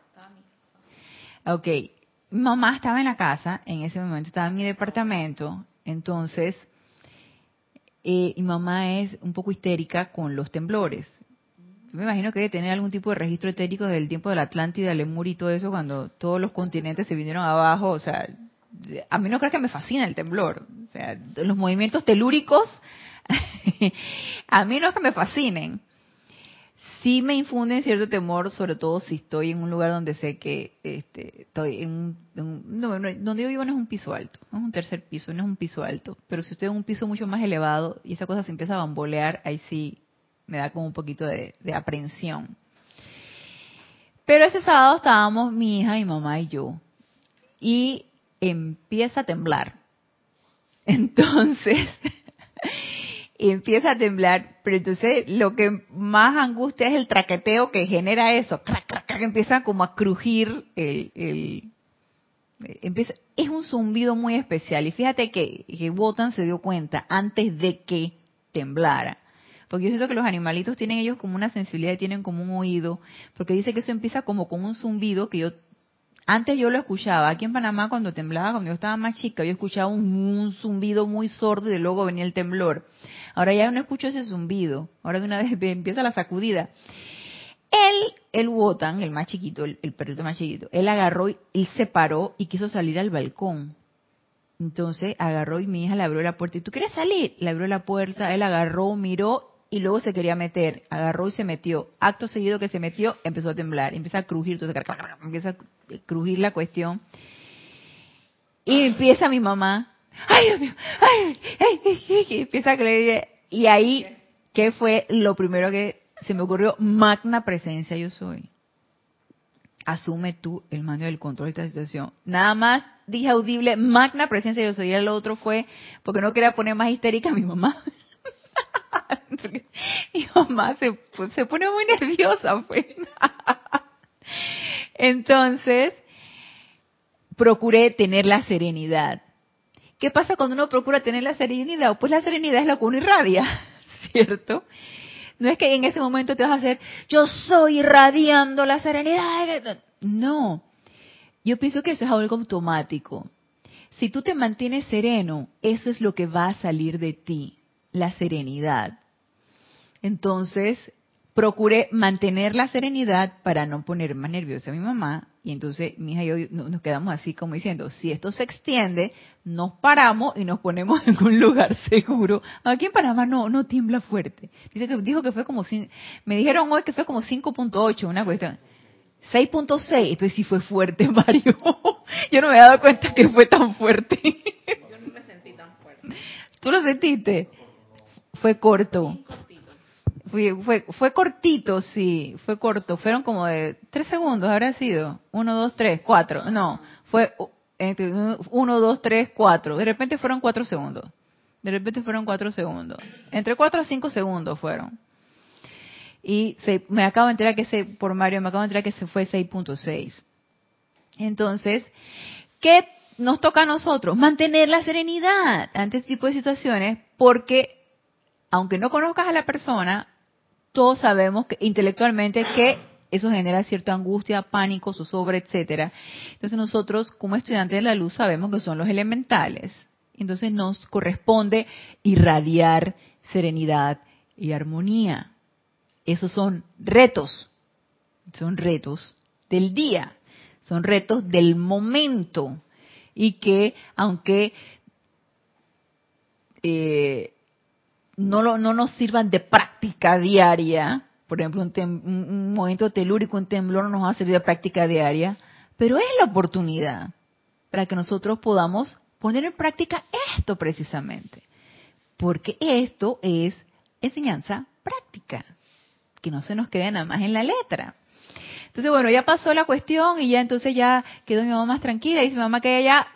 Ok, mi mamá estaba en la casa, en ese momento estaba en mi departamento, entonces eh, mi mamá es un poco histérica con los temblores. Me imagino que debe tener algún tipo de registro etérico del tiempo de la Atlántida, Lemur y todo eso, cuando todos los continentes se vinieron abajo. O sea, a mí no creo que me fascina el temblor. O sea, los movimientos telúricos, [LAUGHS] a mí no es que me fascinen sí me infunden cierto temor, sobre todo si estoy en un lugar donde sé que este, estoy en, un, no, donde yo vivo no es un piso alto, no es un tercer piso, no es un piso alto, pero si estoy en un piso mucho más elevado y esa cosa se empieza a bambolear, ahí sí me da como un poquito de, de aprensión. Pero ese sábado estábamos mi hija, mi mamá y yo, y empieza a temblar. [LAUGHS] Entonces, [LAUGHS] empieza a temblar, pero entonces lo que más angustia es el traqueteo que genera eso, crack, crack, crack, empieza como a crujir el, el empieza, es un zumbido muy especial y fíjate que, que Wotan se dio cuenta antes de que temblara. Porque yo siento que los animalitos tienen ellos como una sensibilidad, tienen como un oído, porque dice que eso empieza como con un zumbido que yo antes yo lo escuchaba, aquí en Panamá cuando temblaba, cuando yo estaba más chica, yo escuchaba un, zumbido muy sordo y luego venía el temblor. Ahora ya no escucho ese zumbido. Ahora de una [LAUGHS] vez empieza la sacudida. Él, el Wotan, el más chiquito, el, perrito más chiquito, él agarró y se paró y quiso salir al balcón. Entonces agarró y mi hija le abrió la puerta. ¿Y tú quieres salir? Le abrió la puerta, él agarró, miró y luego se quería meter. Agarró y se metió. Acto seguido que se metió, empezó a temblar. Empieza a crujir, entonces, empieza a crujir la cuestión. Y empieza mi mamá ay Dios mío, ay, ay, empieza a creer. Y ahí, ¿qué fue lo primero que se me ocurrió? Magna presencia yo soy. Asume tú el mando del control de esta situación. Nada más dije audible, magna presencia yo soy. Y el otro fue, porque no quería poner más histérica a mi mamá. [LAUGHS] mi mamá se, pues, se pone muy nerviosa, pues. Entonces, procuré tener la serenidad. ¿Qué pasa cuando uno procura tener la serenidad? Pues la serenidad es lo que uno irradia, [LAUGHS] ¿cierto? No es que en ese momento te vas a hacer, yo soy irradiando la serenidad. No, yo pienso que eso es algo automático. Si tú te mantienes sereno, eso es lo que va a salir de ti, la serenidad. Entonces, procuré mantener la serenidad para no poner más nerviosa a mi mamá y entonces mi hija y yo nos quedamos así como diciendo, si esto se extiende, nos paramos y nos ponemos en un lugar seguro. Aquí en Panamá no, no tiembla fuerte. Dice que dijo que fue como, me dijeron hoy que fue como 5.8, una cuestión. 6.6, entonces sí fue fuerte, [LAUGHS] Mario. Yo no me he dado cuenta que fue tan fuerte. Yo no me sentí tan fuerte. ¿Tú lo sentiste? Fue corto. Fue, cortito, sí, fue corto. Fueron como de tres segundos, habrá sido. Uno, dos, tres, cuatro. No, fue uno, dos, tres, cuatro. De repente fueron cuatro segundos. De repente fueron cuatro segundos. Entre cuatro a cinco segundos fueron. Y se, me acabo de enterar que se, por Mario, me acabo de enterar que se fue 6.6. Entonces, ¿qué nos toca a nosotros? Mantener la serenidad ante este tipo de situaciones porque aunque no conozcas a la persona, todos sabemos que intelectualmente que eso genera cierta angustia, pánico, zozobra, etcétera. Entonces nosotros, como estudiantes de la luz, sabemos que son los elementales. Entonces nos corresponde irradiar serenidad y armonía. Esos son retos, son retos del día, son retos del momento. Y que aunque eh, no, no nos sirvan de práctica diaria, por ejemplo, un, momento telúrico, un temblor no nos va a servir de práctica diaria, pero es la oportunidad para que nosotros podamos poner en práctica esto precisamente, porque esto es enseñanza práctica, que no se nos quede nada más en la letra. Entonces, bueno, ya pasó la cuestión y ya entonces ya quedó mi mamá más tranquila. Y dice mamá que ella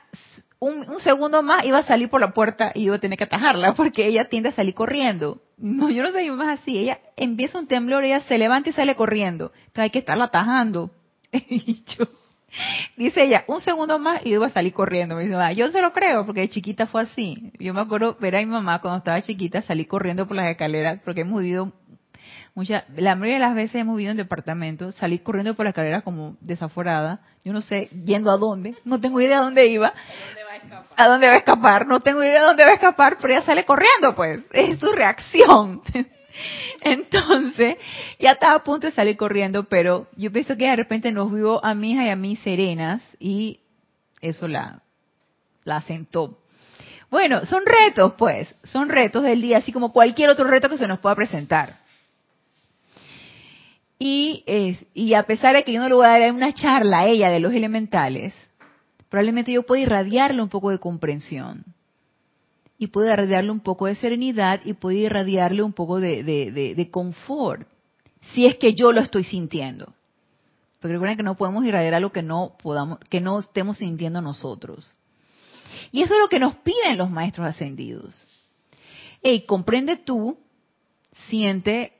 un, un, segundo más iba a salir por la puerta y iba a tener que atajarla porque ella tiende a salir corriendo. No, yo no sé, es así. Ella empieza un temblor, ella se levanta y sale corriendo. Entonces hay que estarla atajando. [LAUGHS] Dice ella, un segundo más y iba a salir corriendo. Me dice, ah, yo se lo creo, porque de chiquita fue así. Yo me acuerdo ver a mi mamá cuando estaba chiquita salir corriendo por las escaleras, porque hemos vivido mucha, la mayoría de las veces hemos vivido en departamentos, salir corriendo por las escaleras como desaforada. Yo no sé, yendo a dónde, no tengo idea a dónde iba. ¿A dónde va a escapar? ¿A dónde va a escapar? No tengo idea a dónde va a escapar, pero ella sale corriendo, pues. Es su reacción. [LAUGHS] Entonces, ya estaba a punto de salir corriendo, pero yo pienso que de repente nos vio a mi hija y a mí serenas y eso la, la sentó. Bueno, son retos, pues, son retos del día, así como cualquier otro reto que se nos pueda presentar. Y, y a pesar de que yo no le voy a dar una charla a ella de los elementales, probablemente yo pueda irradiarle un poco de comprensión y puede irradiarle un poco de serenidad y puede irradiarle un poco de, confort, si es que yo lo estoy sintiendo. Porque recuerden que no podemos irradiar algo que no podamos, que no estemos sintiendo nosotros. Y eso es lo que nos piden los maestros ascendidos. Hey, comprende tú, siente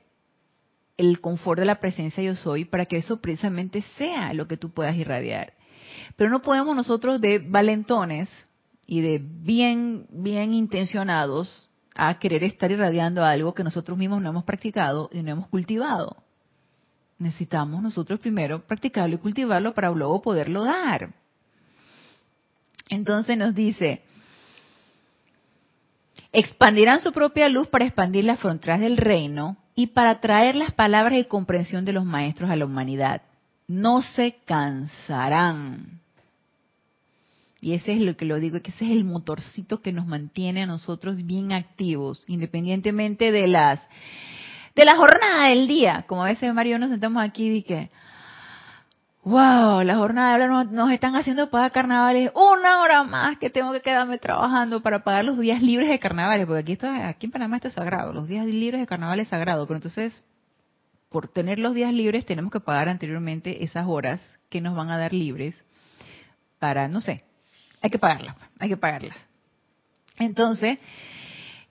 el confort de la presencia yo soy para que eso precisamente sea lo que tú puedas irradiar. Pero no podemos nosotros de valentones y de bien, bien intencionados a querer estar irradiando algo que nosotros mismos no hemos practicado y no hemos cultivado. Necesitamos nosotros primero practicarlo y cultivarlo para luego poderlo dar. Entonces nos dice, expandirán su propia luz para expandir las fronteras del reino y para traer las palabras y comprensión de los maestros a la humanidad. No se cansarán y ese es lo que lo digo, que ese es el motorcito que nos mantiene a nosotros bien activos, independientemente de las de la jornada del día. Como a veces Mario nos sentamos aquí y que, wow, la jornada de nos, nos están haciendo pagar carnavales una hora más que tengo que quedarme trabajando para pagar los días libres de carnavales, porque aquí esto, aquí en Panamá esto es sagrado, los días libres de carnavales es sagrado, pero entonces por tener los días libres tenemos que pagar anteriormente esas horas que nos van a dar libres para, no sé, hay que pagarlas, hay que pagarlas. Entonces,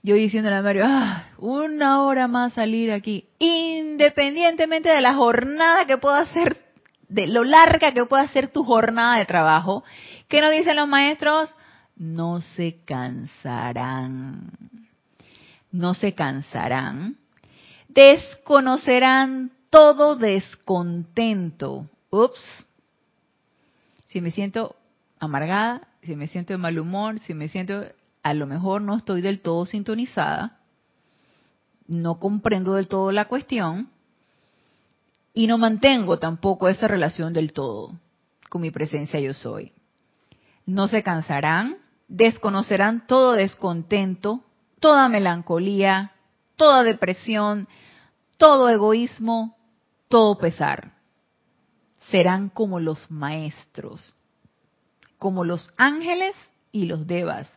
yo diciéndole a Mario, ah, una hora más salir aquí, independientemente de la jornada que pueda hacer, de lo larga que pueda ser tu jornada de trabajo, ¿qué nos dicen los maestros? No se cansarán, no se cansarán, desconocerán todo descontento. Ups, si me siento amargada, si me siento de mal humor, si me siento, a lo mejor no estoy del todo sintonizada, no comprendo del todo la cuestión y no mantengo tampoco esa relación del todo con mi presencia yo soy. No se cansarán, desconocerán todo descontento, toda melancolía, toda depresión, todo egoísmo, todo pesar. Serán como los maestros como los ángeles y los devas,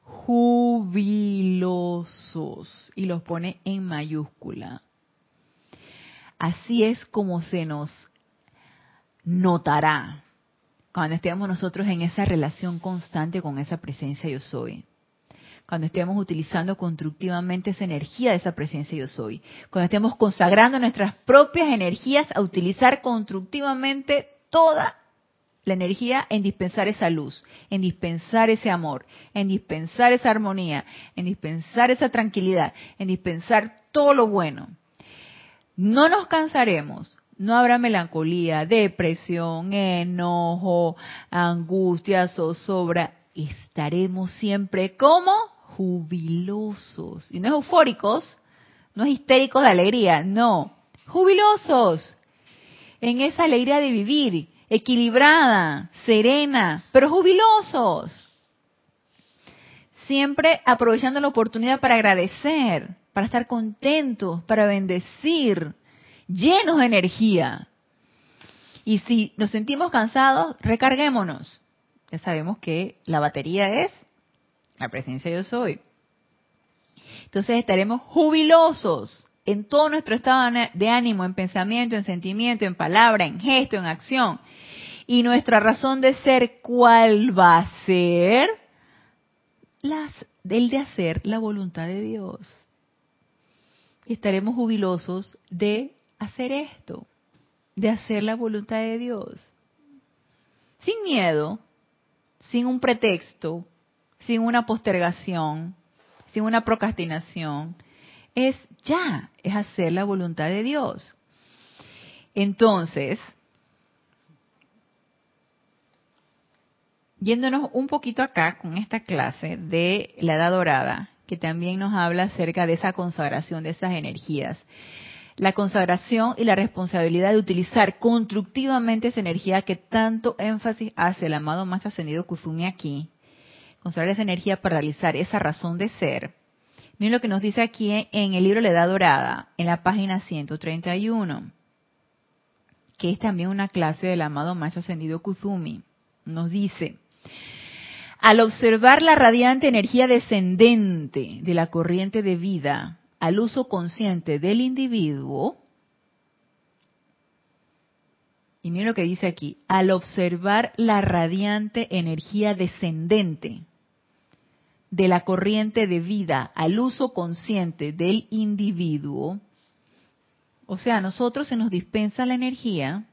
jubilosos, y los pone en mayúscula. Así es como se nos notará cuando estemos nosotros en esa relación constante con esa presencia yo soy. Cuando estemos utilizando constructivamente esa energía de esa presencia yo soy. Cuando estemos consagrando nuestras propias energías a utilizar constructivamente toda la energía en dispensar esa luz, en dispensar ese amor, en dispensar esa armonía, en dispensar esa tranquilidad, en dispensar todo lo bueno. No nos cansaremos, no habrá melancolía, depresión, enojo, angustia, zozobra. Estaremos siempre como jubilosos. Y no es eufóricos, no es histéricos de alegría, no, jubilosos. En esa alegría de vivir equilibrada, serena, pero jubilosos. Siempre aprovechando la oportunidad para agradecer, para estar contentos, para bendecir, llenos de energía. Y si nos sentimos cansados, recarguémonos. Ya sabemos que la batería es la presencia de yo soy. Entonces estaremos jubilosos, en todo nuestro estado de ánimo, en pensamiento, en sentimiento, en palabra, en gesto, en acción. Y nuestra razón de ser, ¿cuál va a ser? Las, el de hacer la voluntad de Dios. Estaremos jubilosos de hacer esto, de hacer la voluntad de Dios. Sin miedo, sin un pretexto, sin una postergación, sin una procrastinación, es ya, es hacer la voluntad de Dios. Entonces, yéndonos un poquito acá con esta clase de la Edad Dorada, que también nos habla acerca de esa consagración de esas energías. La consagración y la responsabilidad de utilizar constructivamente esa energía que tanto énfasis hace el amado más ascendido Kuzumi aquí, consagrar esa energía para realizar esa razón de ser. Miren lo que nos dice aquí en el libro La Edad Dorada, en la página 131, que es también una clase del amado Maestro Ascendido Kuzumi. Nos dice, al observar la radiante energía descendente de la corriente de vida al uso consciente del individuo, y miren lo que dice aquí, al observar la radiante energía descendente de la corriente de vida al uso consciente del individuo, o sea, a nosotros se nos dispensa la energía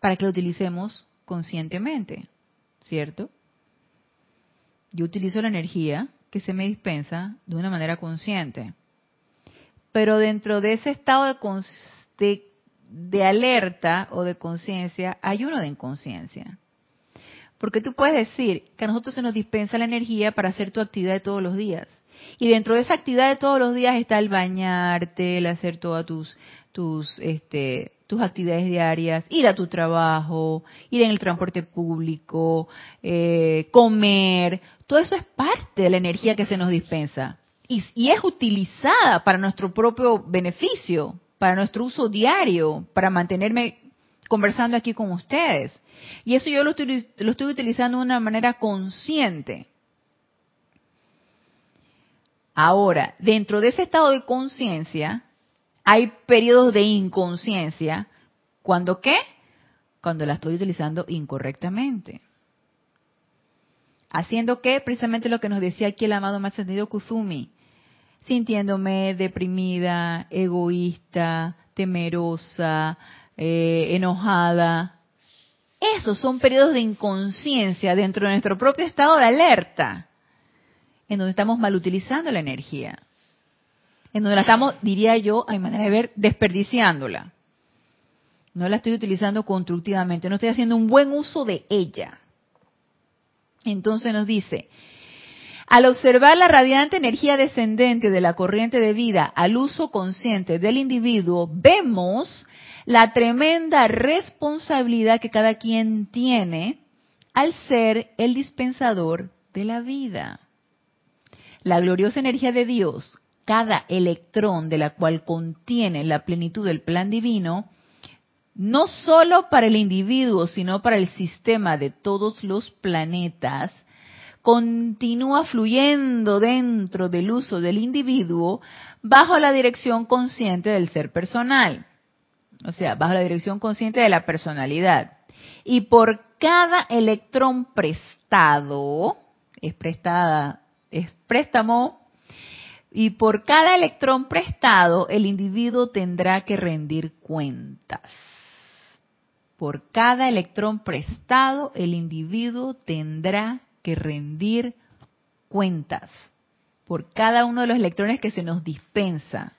para que la utilicemos conscientemente, ¿cierto? Yo utilizo la energía que se me dispensa de una manera consciente. Pero dentro de ese estado de, de alerta o de conciencia hay uno de inconsciencia. Porque tú puedes decir que a nosotros se nos dispensa la energía para hacer tu actividad de todos los días. Y dentro de esa actividad de todos los días está el bañarte, el hacer todas tus, tus, este, tus actividades diarias, ir a tu trabajo, ir en el transporte público, eh, comer. Todo eso es parte de la energía que se nos dispensa. Y, y es utilizada para nuestro propio beneficio, para nuestro uso diario, para mantenerme conversando aquí con ustedes. Y eso yo lo estoy, lo estoy utilizando de una manera consciente. Ahora, dentro de ese estado de conciencia, hay periodos de inconsciencia. ¿Cuándo qué? Cuando la estoy utilizando incorrectamente. Haciendo qué? Precisamente lo que nos decía aquí el amado más sentido Kuzumi. Sintiéndome deprimida, egoísta, temerosa, eh, enojada. Esos son periodos de inconsciencia dentro de nuestro propio estado de alerta, en donde estamos mal utilizando la energía, en donde la estamos, diría yo, a mi manera de ver, desperdiciándola. No la estoy utilizando constructivamente, no estoy haciendo un buen uso de ella. Entonces nos dice, al observar la radiante energía descendente de la corriente de vida al uso consciente del individuo, vemos la tremenda responsabilidad que cada quien tiene al ser el dispensador de la vida. La gloriosa energía de Dios, cada electrón de la cual contiene la plenitud del plan divino, no sólo para el individuo, sino para el sistema de todos los planetas, continúa fluyendo dentro del uso del individuo bajo la dirección consciente del ser personal o sea, bajo la dirección consciente de la personalidad. Y por cada electrón prestado, es prestada, es préstamo, y por cada electrón prestado, el individuo tendrá que rendir cuentas. Por cada electrón prestado, el individuo tendrá que rendir cuentas. Por cada uno de los electrones que se nos dispensa.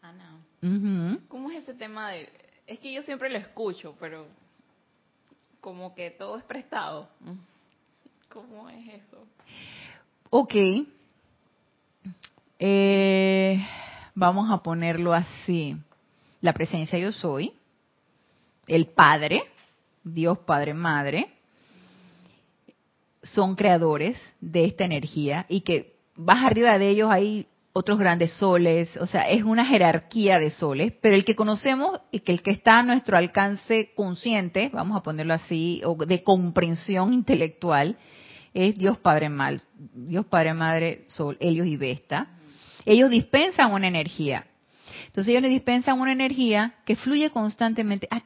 Ana, ¿cómo es ese tema de es que yo siempre lo escucho, pero como que todo es prestado. ¿Cómo es eso? Ok. Eh, vamos a ponerlo así. La presencia yo soy, el Padre, Dios Padre Madre, son creadores de esta energía y que vas arriba de ellos hay otros grandes soles, o sea, es una jerarquía de soles, pero el que conocemos y que el que está a nuestro alcance consciente, vamos a ponerlo así, o de comprensión intelectual, es Dios Padre Dios Padre Madre Sol, Helios y Vesta. Ellos dispensan una energía Entonces ellos le dispensan una energía que fluye constantemente a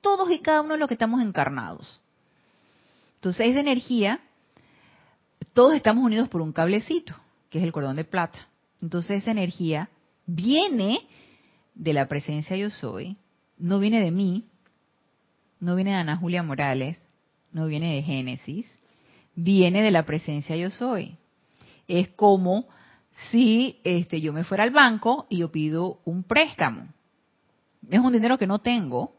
todos y cada uno de los que estamos encarnados. Entonces esa energía, todos estamos unidos por un cablecito, que es el cordón de plata. Entonces esa energía viene de la presencia yo soy, no viene de mí, no viene de Ana Julia Morales, no viene de Génesis, viene de la presencia yo soy. Es como si este, yo me fuera al banco y yo pido un préstamo. Es un dinero que no tengo,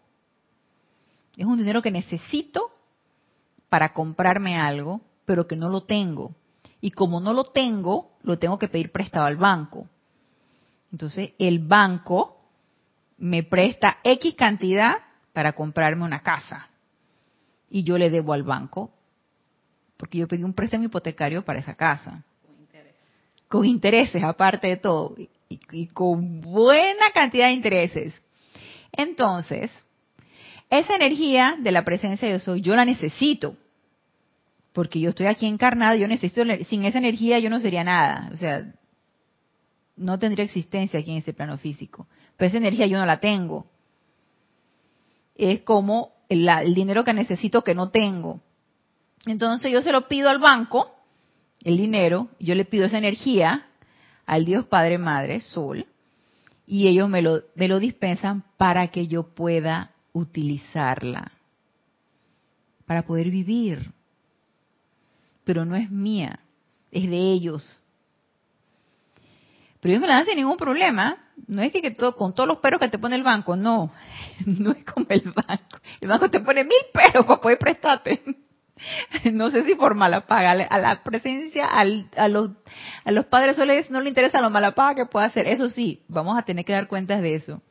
es un dinero que necesito para comprarme algo, pero que no lo tengo. Y como no lo tengo, lo tengo que pedir prestado al banco. Entonces, el banco me presta X cantidad para comprarme una casa. Y yo le debo al banco, porque yo pedí un préstamo hipotecario para esa casa. Con intereses. aparte de todo. Y, con buena cantidad de intereses. Entonces, esa energía de la presencia de yo soy, yo la necesito. Porque yo estoy aquí encarnado, yo necesito, sin esa energía yo no sería nada. O sea, no tendría existencia aquí en ese plano físico. Pero esa energía yo no la tengo. Es como el, dinero que necesito que no tengo. Entonces yo se lo pido al banco, el dinero, yo le pido esa energía al Dios Padre, Madre, Sol, y ellos me lo, me lo dispensan para que yo pueda utilizarla, para poder vivir. Pero no es mía, es de ellos. Pero ellos me la dan sin ningún problema. No es que, todo, con todos los peros que te pone el banco, no. [LAUGHS] No es como el banco. El banco te pone mil peros para poder prestarte. [LAUGHS] No sé si por mala paga. A la presencia, a, los, a los padres soles no le interesa lo mala paga que pueda hacer. Eso sí, vamos a tener que dar cuentas de eso.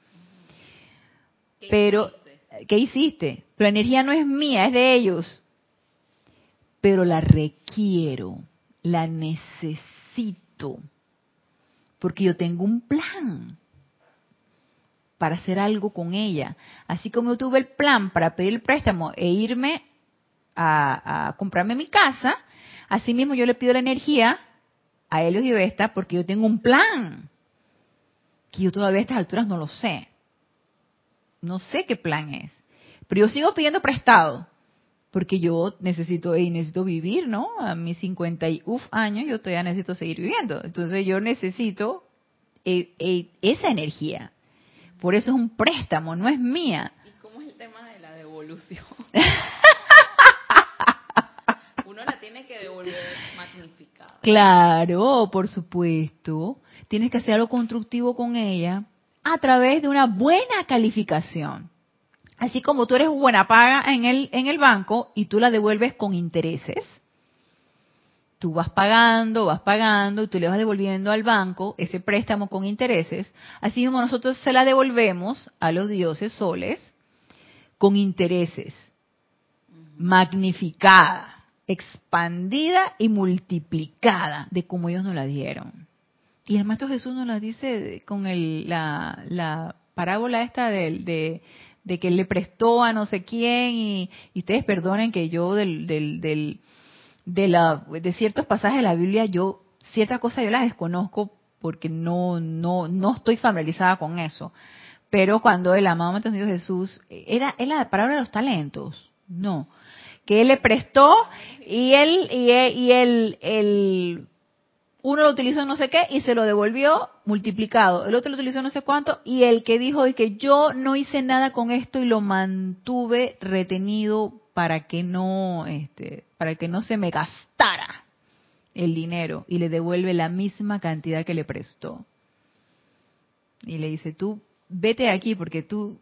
Pero, ¿qué hiciste? La energía no es mía, es de ellos. Pero la requiero, la necesito porque yo tengo un plan para hacer algo con ella. Así como yo tuve el plan para pedir el préstamo e irme a, comprarme mi casa, así mismo yo le pido la energía a Helios y Vesta porque yo tengo un plan que yo todavía a estas alturas no lo sé. No sé qué plan es. Pero yo sigo pidiendo prestado porque yo necesito y necesito vivir, ¿no? A mis 50 y uf años yo todavía necesito seguir viviendo. Entonces yo necesito eh, eh, esa energía. Por eso es un préstamo, no es mía. ¿Y cómo es el tema de la devolución? [LAUGHS] Uno la tiene que devolver magnificada. Claro, por supuesto. Tienes que hacer algo constructivo con ella a través de una buena calificación. Así como tú eres buena paga en el, en el banco y tú la devuelves con intereses, tú vas pagando, vas pagando y tú le vas devolviendo al banco ese préstamo con intereses, así como nosotros se la devolvemos a los dioses soles con intereses, magnificada, expandida y multiplicada de como ellos nos la dieron. Y el Maestro Jesús nos la dice con el, la, la parábola esta del, de, de que le prestó a no sé quién y, ustedes perdonen que yo del, del, del, de, la, de ciertos pasajes de la Biblia yo ciertas cosas yo las desconozco porque no no no estoy familiarizada con eso. Pero cuando el amado Maestro Jesús era era la palabra de los talentos. No que él le prestó y él y él, y él, uno lo utilizó no sé qué y se lo devolvió multiplicado, el otro lo utilizó no sé cuánto y el que dijo y que yo no hice nada con esto y lo mantuve retenido para que no este para que no se me gastara el dinero y le devuelve la misma cantidad que le prestó. Y le dice, "Tú vete aquí porque tú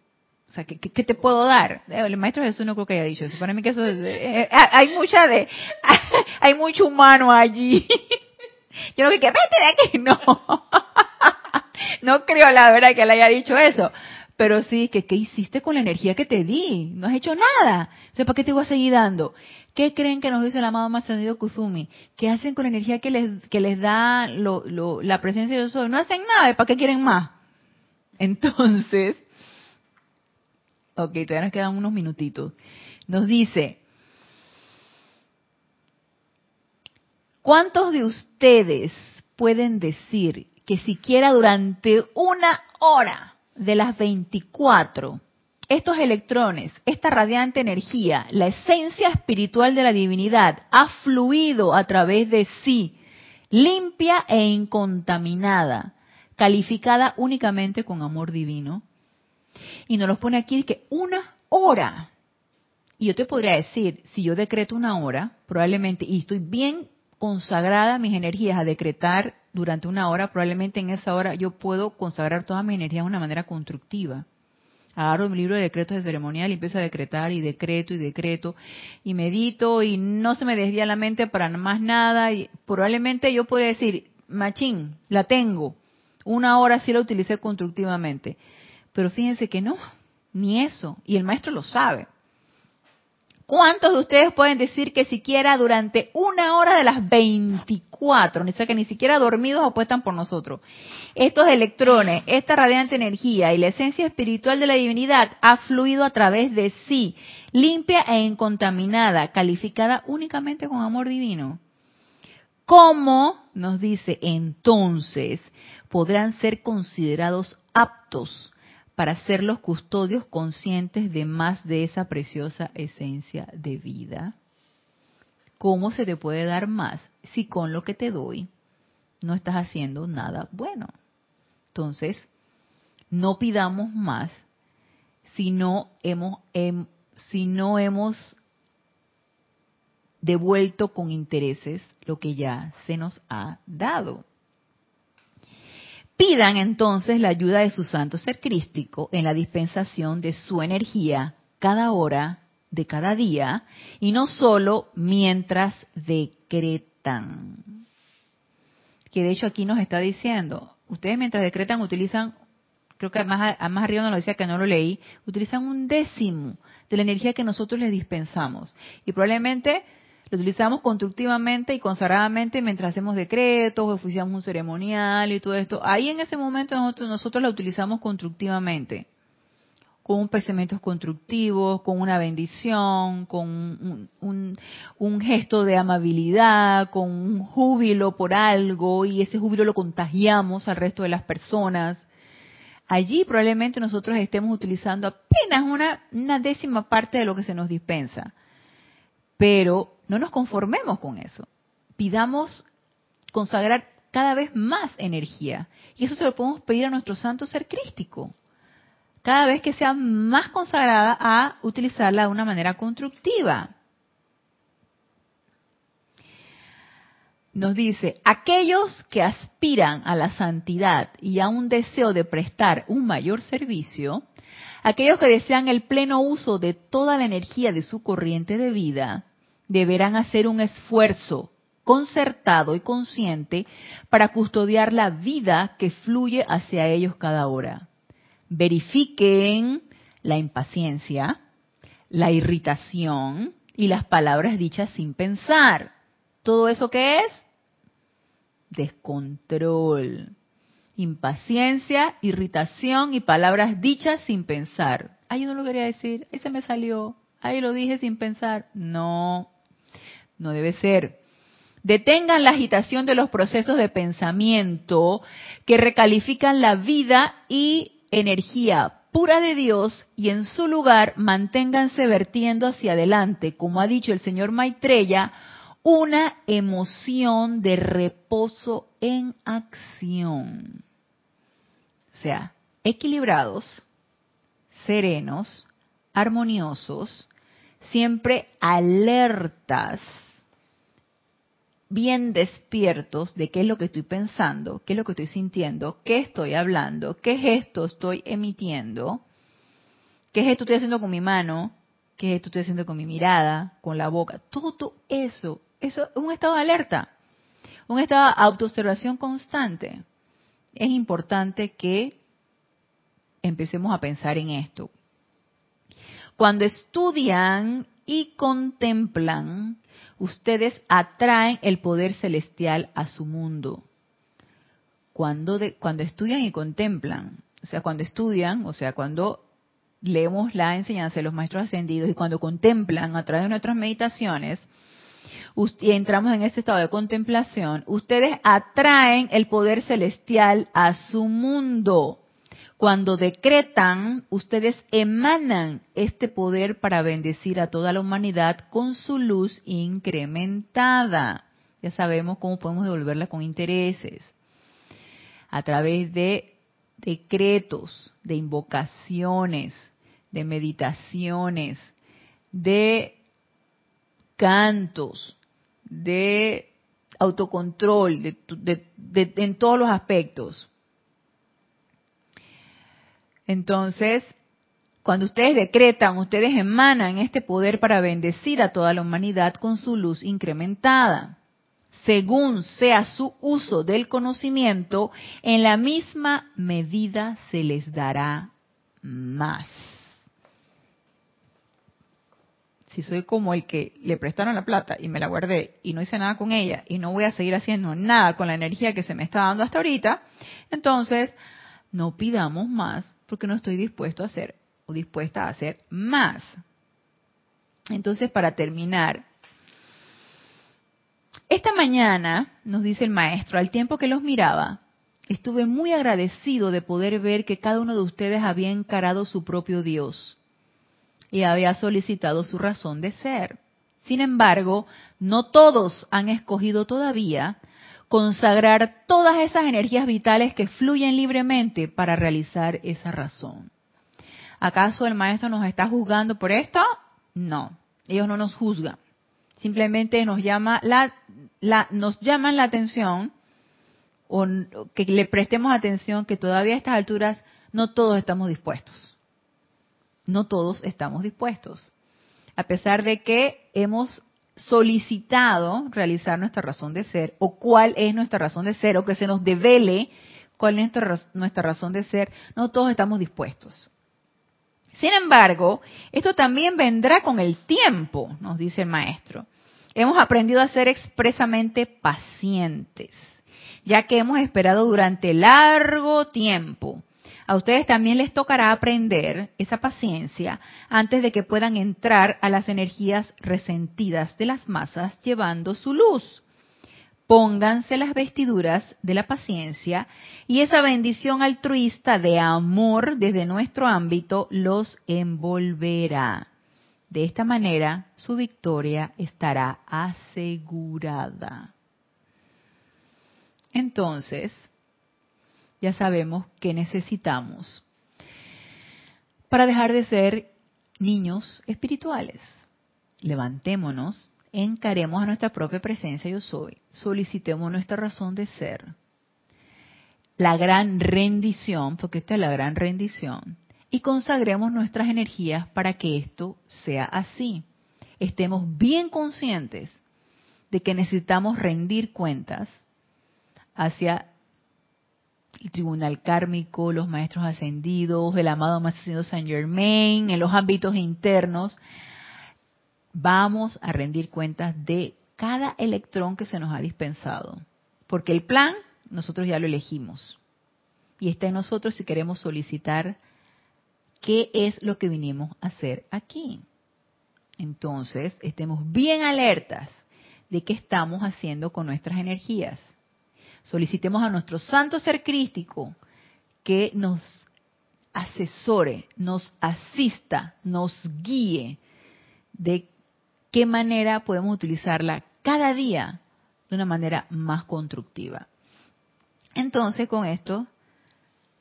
o sea, ¿qué, te puedo dar? El maestro Jesús no creo que haya dicho eso. Para mí que eso es, eh, eh, hay mucha de, [LAUGHS] hay mucho humano allí. [LAUGHS] Yo no que vete de aquí, [LAUGHS] no. no creo la verdad que le haya dicho eso. Pero sí, que ¿qué hiciste con la energía que te di? No has hecho nada. O sea, ¿para qué te voy a seguir dando? ¿Qué creen que nos dice el amado más Kuzumi? ¿Qué hacen con la energía que les, que les da lo, lo, la presencia de Dios? No hacen nada. ¿Para qué quieren más? Entonces, ok, todavía nos quedan unos minutitos. Nos dice, ¿Cuántos de ustedes pueden decir que siquiera durante una hora de las 24, estos electrones, esta radiante energía, la esencia espiritual de la divinidad, ha fluido a través de sí, limpia e incontaminada, calificada únicamente con amor divino. Y nos los pone aquí que una hora. Y yo te podría decir, si yo decreto una hora, probablemente, y estoy bien consagrada mis energías a decretar durante una hora, probablemente en esa hora yo puedo consagrar toda mi energía de una manera constructiva. Agarro mi libro de decretos de ceremonial y empiezo a decretar y decreto y decreto y medito y no se me desvía la mente para más nada y probablemente yo podría decir, machín, la tengo, una hora sí la utilicé constructivamente, pero fíjense que no, ni eso, y el maestro lo sabe. ¿Cuántos de ustedes pueden decir que siquiera durante una hora de las 24, ni sea que ni siquiera dormidos apuestan por nosotros? Estos electrones, esta radiante energía y la esencia espiritual de la divinidad ha fluido a través de sí, limpia e incontaminada, calificada únicamente con amor divino. ¿Cómo, nos dice entonces, podrán ser considerados aptos para ser los custodios conscientes de más de esa preciosa esencia de vida. ¿Cómo se te puede dar más si con lo que te doy no estás haciendo nada bueno? Entonces, no pidamos más si no hemos, em, si no hemos devuelto con intereses lo que ya se nos ha dado. Pidan entonces la ayuda de su santo ser crístico en la dispensación de su energía cada hora de cada día y no solo mientras decretan. Que de hecho aquí nos está diciendo, ustedes mientras decretan utilizan, creo que más, más arriba nos lo decía que no lo leí, utilizan un décimo de la energía que nosotros les dispensamos. Y probablemente lo utilizamos constructivamente y consagradamente mientras hacemos decretos, oficiamos un ceremonial y todo esto. Ahí en ese momento nosotros, nosotros la utilizamos constructivamente, con pensamientos constructivos, con una bendición, con un, un gesto de amabilidad, con un júbilo por algo y ese júbilo lo contagiamos al resto de las personas allí probablemente nosotros estemos utilizando apenas una, una, décima parte de lo que se nos dispensa. Pero no nos conformemos con eso. Pidamos consagrar cada vez más energía. Y eso se lo podemos pedir a nuestro santo ser crístico. Cada vez que sea más consagrada a utilizarla de una manera constructiva. Nos dice, aquellos que aspiran a la santidad y a un deseo de prestar un mayor servicio, aquellos que desean el pleno uso de toda la energía de su corriente de vida, deberán hacer un esfuerzo concertado y consciente para custodiar la vida que fluye hacia ellos cada hora. Verifiquen la impaciencia, la irritación y las palabras dichas sin pensar. ¿Todo eso qué es? Descontrol. Impaciencia, irritación y palabras dichas sin pensar. Ay, no lo quería decir, ese me salió. Ahí lo dije sin pensar. No, no debe ser. Detengan la agitación de los procesos de pensamiento que recalifican la vida y energía pura de Dios y en su lugar manténganse vertiendo hacia adelante, como ha dicho el señor Maitreya, una emoción de reposo en acción. O sea, equilibrados, serenos, armoniosos, siempre alertas bien despiertos de qué es lo que estoy pensando, qué es lo que estoy sintiendo, qué estoy hablando, qué gesto estoy emitiendo, qué gesto estoy haciendo con mi mano, qué gesto estoy haciendo con mi mirada, con la boca. Todo eso, eso es un estado de alerta, un estado de autoobservación constante. Es importante que empecemos a pensar en esto. Cuando estudian y contemplan ustedes atraen el poder celestial a su mundo. Cuando, cuando estudian y contemplan, o sea, cuando estudian, o sea, cuando leemos la enseñanza de los maestros ascendidos y cuando contemplan a través de nuestras meditaciones, y entramos en este estado de contemplación, ustedes atraen el poder celestial a su mundo. Cuando decretan, ustedes emanan este poder para bendecir a toda la humanidad con su luz incrementada. Ya sabemos cómo podemos devolverla con intereses. A través de decretos, de invocaciones, de meditaciones, de cantos, de autocontrol, de, en todos los aspectos. Entonces, cuando ustedes decretan, ustedes emanan este poder para bendecir a toda la humanidad con su luz incrementada. Según sea su uso del conocimiento, en la misma medida se les dará más. si soy como el que le prestaron la plata y me la guardé y no hice nada con ella y no voy a seguir haciendo nada con la energía que se me está dando hasta ahorita, entonces no pidamos más porque no estoy dispuesto a hacer o dispuesta a hacer más. Entonces, para terminar, esta mañana, nos dice el maestro, al tiempo que los miraba, estuve muy agradecido de poder ver que cada uno de ustedes había encarado su propio Dios y había solicitado su razón de ser. Sin embargo, no todos han escogido todavía consagrar todas esas energías vitales que fluyen libremente para realizar esa razón. ¿Acaso el maestro nos está juzgando por esto? No, ellos no nos juzgan. Simplemente nos llama la, nos llaman la atención o que le prestemos atención que todavía a estas alturas no todos estamos dispuestos no todos estamos dispuestos. A pesar de que hemos solicitado realizar nuestra razón de ser, o cuál es nuestra razón de ser, o que se nos devele cuál es nuestra, razón de ser, no todos estamos dispuestos. Sin embargo, esto también vendrá con el tiempo, nos dice el maestro. Hemos aprendido a ser expresamente pacientes, ya que hemos esperado durante largo tiempo a ustedes también les tocará aprender esa paciencia antes de que puedan entrar a las energías resentidas de las masas llevando su luz. Pónganse las vestiduras de la paciencia y esa bendición altruista de amor desde nuestro ámbito los envolverá. De esta manera su victoria estará asegurada. Entonces, ya sabemos que necesitamos para dejar de ser niños espirituales. Levantémonos, encaremos a nuestra propia presencia yo soy, solicitemos nuestra razón de ser, la gran rendición, porque esta es la gran rendición, y consagremos nuestras energías para que esto sea así. Estemos bien conscientes de que necesitamos rendir cuentas hacia el tribunal kármico, los maestros ascendidos, el amado maestro Saint Germain, en los ámbitos internos, vamos a rendir cuentas de cada electrón que se nos ha dispensado. Porque el plan nosotros ya lo elegimos. Y está en nosotros si queremos solicitar qué es lo que vinimos a hacer aquí. Entonces, estemos bien alertas de qué estamos haciendo con nuestras energías solicitemos a nuestro santo ser crístico que nos asesore, nos asista, nos guíe de qué manera podemos utilizarla cada día de una manera más constructiva. Entonces, con esto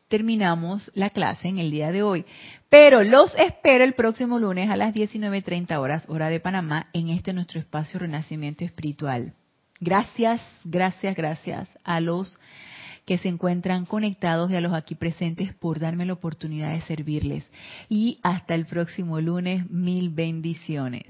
terminamos la clase en el día de hoy. Pero los espero el próximo lunes a las 19.30 horas, hora de Panamá, en este nuestro espacio Renacimiento Espiritual. Gracias, gracias, gracias a los que se encuentran conectados y a los aquí presentes por darme la oportunidad de servirles. Y hasta el próximo lunes, mil bendiciones.